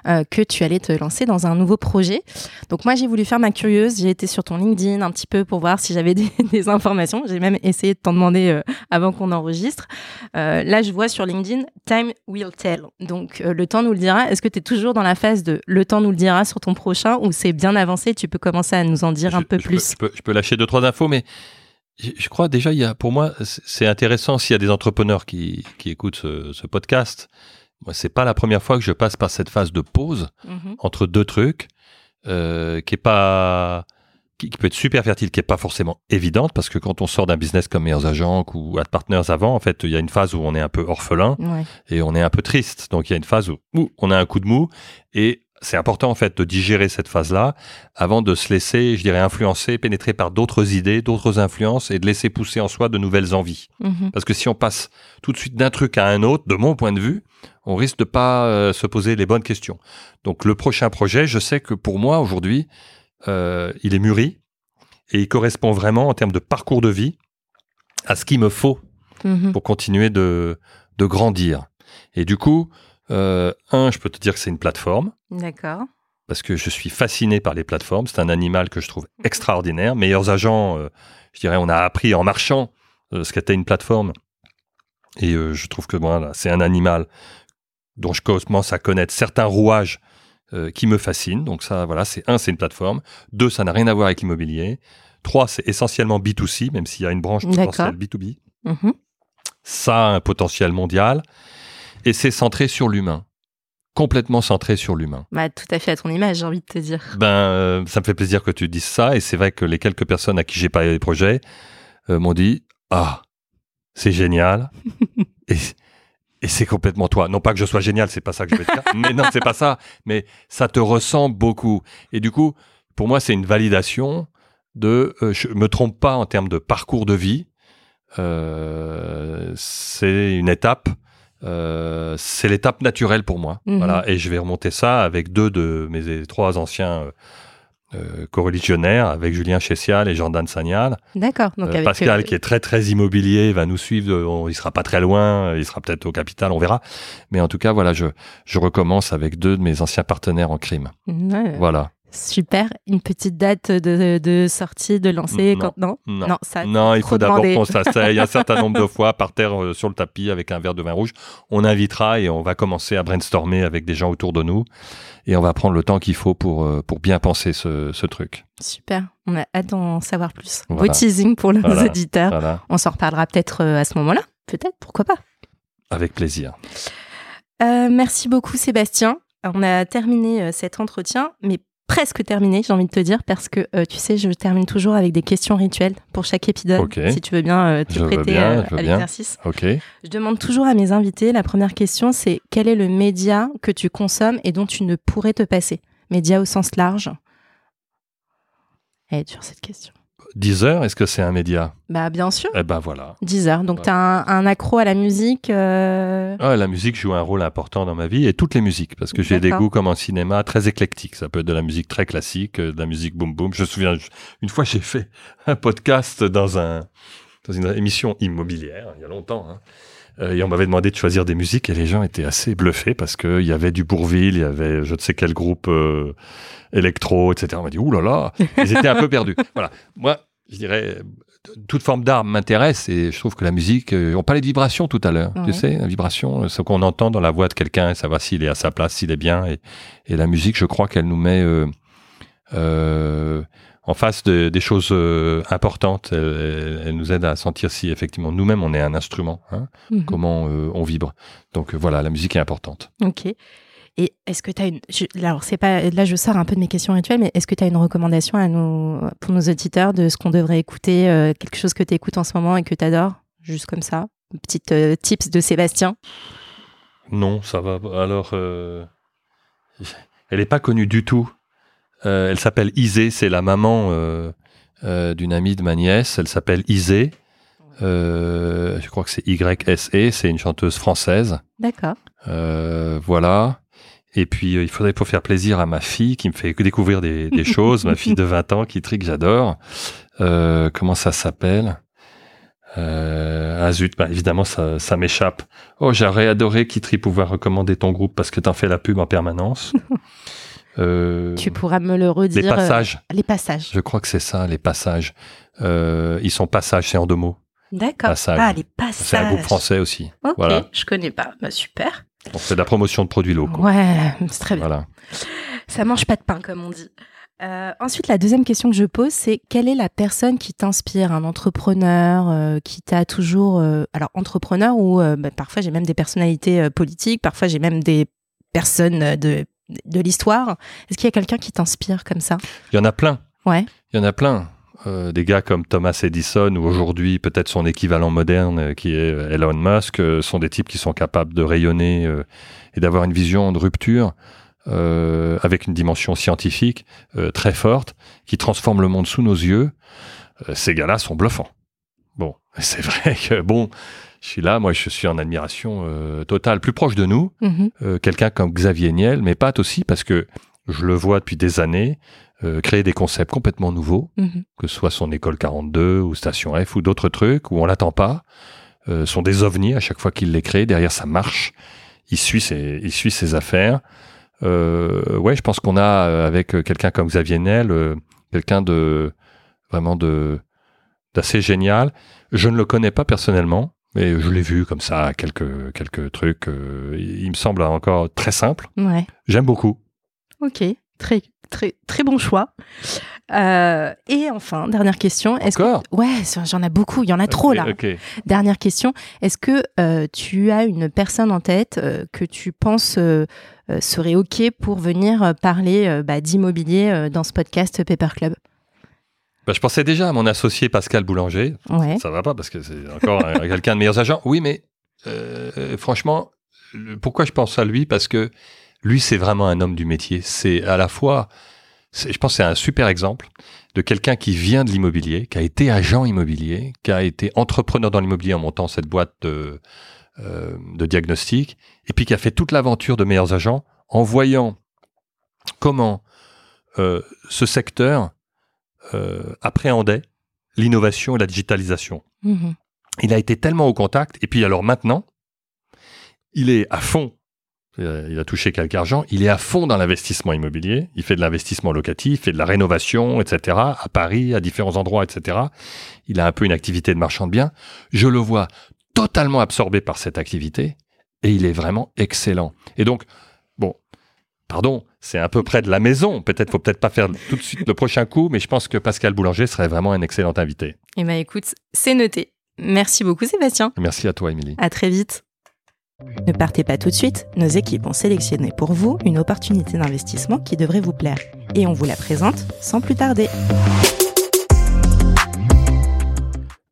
que tu allais te lancer dans un nouveau projet. Donc moi j'ai voulu faire ma curieuse, j'ai été sur ton LinkedIn un petit peu pour voir si j'avais des, *laughs* des informations. J'ai même essayé de t'en demander avant qu'on enregistre. Là je vois sur LinkedIn Time will tell. Donc le temps nous le dira. Est-ce que tu es toujours dans la phase de le temps nous le dira sur ton prochain ou c'est bien avancé? Tu peux commencer à nous en dire un peu je plus. Je, peux, je peux lâcher deux, trois infos, mais je, crois déjà, il y a, pour moi, c'est intéressant s'il y a des entrepreneurs qui, qui écoutent ce, ce podcast. Moi, c'est pas la première fois que je passe par cette phase de pause Mhm. entre deux trucs, euh, qui est pas, qui, qui peut être super fertile, qui est pas forcément évidente, parce que quand on sort d'un business comme Meilleurs Agents ou Ad Partners avant, en fait, il y a une phase où on est un peu orphelin Ouais. et on est un peu triste. Donc il y a une phase où, où on a un coup de mou et c'est important en fait de digérer cette phase-là avant de se laisser, je dirais, influencer, pénétrer par d'autres idées, d'autres influences et de laisser pousser en soi de nouvelles envies. Mhm. Parce que si on passe tout de suite d'un truc à un autre, de mon point de vue, on risque de pas euh, se poser les bonnes questions. Donc le prochain projet, je sais que pour moi aujourd'hui, euh, il est mûri et il correspond vraiment en termes de parcours de vie à ce qu'il me faut Mhm. pour continuer de, de grandir. Et du coup, euh, un, je peux te dire que c'est une plateforme D'accord. parce que je suis fasciné par les plateformes. C'est un animal que je trouve extraordinaire. Meilleurs agents, euh, je dirais, on a appris en marchant euh, ce qu'était une plateforme. Et euh, je trouve que voilà, c'est un animal dont je commence à connaître certains rouages qui me fascinent. Donc ça, voilà, c'est un, c'est une plateforme. Deux, ça n'a rien à voir avec l'immobilier. Trois, c'est essentiellement B2C, même s'il y a une branche potentielle B2B. Mhm. Ça a un potentiel mondial. Et c'est centré sur l'humain. Complètement centré sur l'humain. Bah, tout à fait à ton image, j'ai envie de te dire. Ben, euh, ça me fait plaisir que tu dises ça. Et c'est vrai que les quelques personnes à qui j'ai parlé des projets euh, m'ont dit Ah, c'est génial. *laughs* et et c'est complètement toi. Non pas que je sois génial, c'est pas ça que je te dire. *laughs* mais non, c'est pas ça. Mais ça te ressemble beaucoup. Et du coup, pour moi, c'est une validation de. euh, je me trompe pas en termes de parcours de vie. Euh, c'est une étape. Euh, c'est l'étape naturelle pour moi. Mhm. Voilà, et je vais remonter ça avec deux de mes trois anciens euh, euh, coreligionnaires, avec Julien Chessial et Jordan Sagnal. D'accord. Euh, Pascal, qui est très très immobilier, va nous suivre. on- il sera pas très loin, il sera peut-être au capital, on verra. Mais en tout cas, voilà, je, je recommence avec deux de mes anciens partenaires en crime. ouais, Voilà. Super. Une petite date de, de sortie, de lancer Non. quand non? Non. ça. Non, il faut d'abord qu'on s'asseye un *laughs* certain nombre de fois par terre euh, sur le tapis avec un verre de vin rouge. On invitera et on va commencer à brainstormer avec des gens autour de nous et on va prendre le temps qu'il faut pour, euh, pour bien penser ce, ce truc. Super. On a hâte d'en savoir plus. Voilà. Beau teasing pour nos Voilà. auditeurs. Voilà, On s'en reparlera peut-être euh, à ce moment-là. Peut-être, pourquoi pas. avec plaisir. Merci beaucoup Sébastien. On a terminé cet entretien, mais presque terminé, j'ai envie de te dire, parce que euh, tu sais, je termine toujours avec des questions rituelles pour chaque épisode. Si tu veux bien euh, te Je prêter bien, euh, à l'exercice. Je demande toujours à mes invités, la première question, c'est quel est le média que tu consommes et dont tu ne pourrais te passer? Média au sens large. Elle est dure cette question. Deezer, est-ce que c'est un média? Bah bien sûr, Eh ben voilà. Deezer. Donc tu as un, un accro à la musique. euh, Ah, la musique joue un rôle important dans ma vie et toutes les musiques parce que j'ai des goûts comme en cinéma très éclectiques. Ça peut être de la musique très classique, euh, de la musique boom boom. Je me souviens une fois j'ai fait un podcast dans un dans une émission immobilière il y a longtemps. hein. Euh, et on m'avait demandé de choisir des musiques et les gens étaient assez bluffés parce qu'il y avait du Bourville, il y avait je ne sais quel groupe euh, électro, etc. On m'a dit ouh là là, ils étaient un peu perdus. *laughs* Voilà, moi je dirais toute forme d'art m'intéresse et je trouve que la musique, euh, on parlait de vibration tout à l'heure, Ouais. tu sais, la vibration, ce qu'on entend dans la voix de quelqu'un et savoir s'il est à sa place, s'il est bien. Et, et la musique, je crois qu'elle nous met euh, en face de- des choses euh, importantes. Elle, elle- elle nous aide à sentir si effectivement nous-mêmes on est un instrument, hein, mhm. comment euh, on vibre. Donc euh, voilà, la musique est importante. Ok. Et est-ce que tu as une. je- alors, c'est pas. Là, je sors un peu de mes questions rituelles, mais est-ce que tu as une recommandation à nous, pour nos auditeurs de ce qu'on devrait écouter, euh, quelque chose que tu écoutes en ce moment et que tu adores Juste comme ça. Petite euh, tips de Sébastien? Non, ça va. Alors, euh, elle n'est pas connue du tout. Euh, elle s'appelle Isée, c'est la maman euh, euh, d'une amie de ma nièce. Elle s'appelle Isée. Je crois que c'est Y-S-E, c'est une chanteuse française. D'accord. Voilà. Et puis, il faudrait pour faire plaisir à ma fille qui me fait découvrir des, des *laughs* choses, ma fille de 20 ans qui trique, j'adore. Euh, comment ça s'appelle? Euh, Ah zut, bah, évidemment, ça, ça m'échappe. Oh, j'aurais adoré, Kitri, pouvoir recommander ton groupe parce que t'en fais la pub en permanence. *laughs* Euh, Tu pourras me le redire. les passages, euh, les passages. je crois que c'est ça, les passages. Euh, ils sont passages, c'est en deux mots. D'accord. Ah, les passages. C'est un groupe français aussi. Ok, Voilà. je connais pas. Bah, super. On fait de la promotion de produits locaux. Ouais, c'est très bien. Voilà. Ça mange pas de pain, comme on dit. Ensuite, la deuxième question que je pose, c'est quelle est la personne qui t'inspire? Un entrepreneur qui t'a toujours... alors, entrepreneur ou bah, parfois j'ai même des personnalités politiques, parfois j'ai même des personnes de, de l'histoire. Est-ce qu'il y a quelqu'un qui t'inspire comme ça? Il y en a plein. Ouais. Il y en a plein. Euh, des gars comme Thomas Edison ou aujourd'hui peut-être son équivalent moderne euh, qui est euh, Elon Musk euh, sont des types qui sont capables de rayonner et d'avoir une vision de rupture avec une dimension scientifique très forte qui transforme le monde sous nos yeux. Ces gars-là sont bluffants. Bon, *laughs* c'est vrai que bon, je suis là, moi je suis en admiration euh, totale, plus proche de nous, Mhm. euh, quelqu'un comme Xavier Niel, mais Pat aussi parce que je le vois depuis des années euh, créer des concepts complètement nouveaux, Mhm. que ce soit son école 42 ou Station F ou d'autres trucs où on l'attend pas, sont des ovnis à chaque fois qu'il les crée. Derrière, ça marche. Il suit ses, il suit ses affaires. Ouais, je pense qu'on a avec quelqu'un comme Xavier Niel, quelqu'un de vraiment de d'assez génial. Je ne le connais pas personnellement, mais je l'ai vu comme ça quelques quelques trucs. euh, il me semble encore très simple. Ouais. J'aime beaucoup. Ok. Très, très, très bon choix. Euh, et enfin, dernière question. Est-ce que... Encore? Ouais, j'en ai beaucoup. Il y en a trop là. Dernière question. Est-ce que euh, tu as une personne en tête que tu penses serait OK pour venir parler bah, d'immobilier dans ce podcast Paper Club? Bah, je pensais déjà à mon associé Pascal Boulanger. Ouais. Ça va pas parce que c'est encore un- *laughs* quelqu'un de meilleurs agents. Oui, mais euh, franchement, le- pourquoi je pense à lui? Parce que lui, c'est vraiment un homme du métier. C'est à la fois, je pense, c'est un super exemple de quelqu'un qui vient de l'immobilier, qui a été agent immobilier, qui a été entrepreneur dans l'immobilier en montant cette boîte de, euh, de diagnostic, et puis qui a fait toute l'aventure de meilleurs agents en voyant comment euh, ce secteur euh, appréhendait l'innovation et la digitalisation. Mhm. Il a été tellement au contact, et puis alors maintenant, il est à fond il a touché quelque argent, il est à fond dans l'investissement immobilier, il fait de l'investissement locatif, il fait de la rénovation, etc., à Paris, à différents endroits, etc. Il a un peu une activité de marchand de biens. Je le vois totalement absorbé par cette activité et il est vraiment excellent. Et donc, bon, pardon, c'est à peu près de la maison. Peut-être faut peut-être pas faire tout de suite le prochain coup, mais je pense que Pascal Boulanger serait vraiment un excellent invité. Eh bien, écoute, c'est noté. Merci beaucoup, Sébastien. Merci à toi, Émilie. À très vite. Ne partez pas tout de suite, nos équipes ont sélectionné pour vous une opportunité d'investissement qui devrait vous plaire. Et on vous la présente sans plus tarder.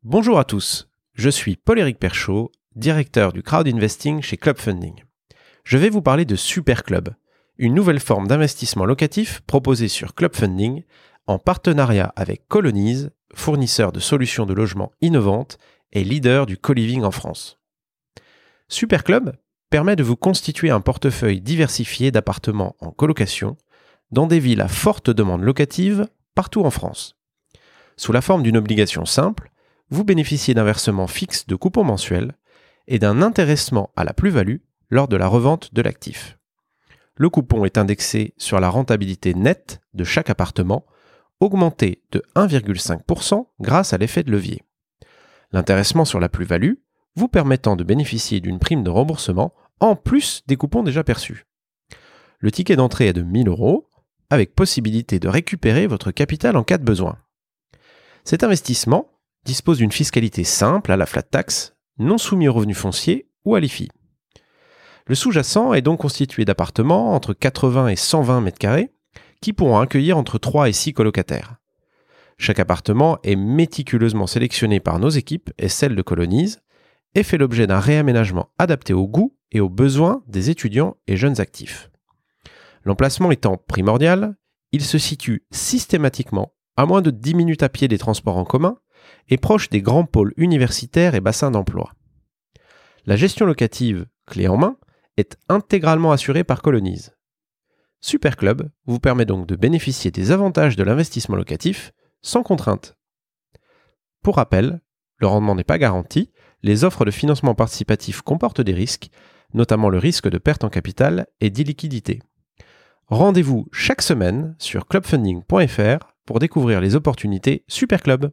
Bonjour à tous, je suis Paul-Éric Perchaud, directeur du crowd investing chez Club Funding. Je vais vous parler de Super Club, une nouvelle forme d'investissement locatif proposée sur Club Funding en partenariat avec Colonize, fournisseur de solutions de logement innovantes et leader du co-living en France. Superclub permet de vous constituer un portefeuille diversifié d'appartements en colocation dans des villes à forte demande locative partout en France. Sous la forme d'une obligation simple, vous bénéficiez d'un versement fixe de coupons mensuels et d'un intéressement à la plus-value lors de la revente de l'actif. Le coupon est indexé sur la rentabilité nette de chaque appartement, augmenté de 1,5% grâce à l'effet de levier. L'intéressement sur la plus-value vous permettant de bénéficier d'une prime de remboursement en plus des coupons déjà perçus. Le ticket d'entrée est de 1000 euros, avec possibilité de récupérer votre capital en cas de besoin. Cet investissement dispose d'une fiscalité simple à la flat tax, non soumis aux revenus fonciers ou à l'IFI. Le sous-jacent est donc constitué d'appartements entre 80 et 120 m2 qui pourront accueillir entre 3 et 6 colocataires. Chaque appartement est méticuleusement sélectionné par nos équipes et celles de Colonise et fait l'objet d'un réaménagement adapté aux goûts et aux besoins des étudiants et jeunes actifs. L'emplacement étant primordial, il se situe systématiquement à moins de 10 minutes à pied des transports en commun et proche des grands pôles universitaires et bassins d'emploi. La gestion locative, clé en main, est intégralement assurée par Colonise. Superclub vous permet donc de bénéficier des avantages de l'investissement locatif sans contrainte. Pour rappel, le rendement n'est pas garanti, les offres de financement participatif comportent des risques, notamment le risque de perte en capital et d'illiquidité. Rendez-vous chaque semaine sur clubfunding.fr pour découvrir les opportunités Super Club.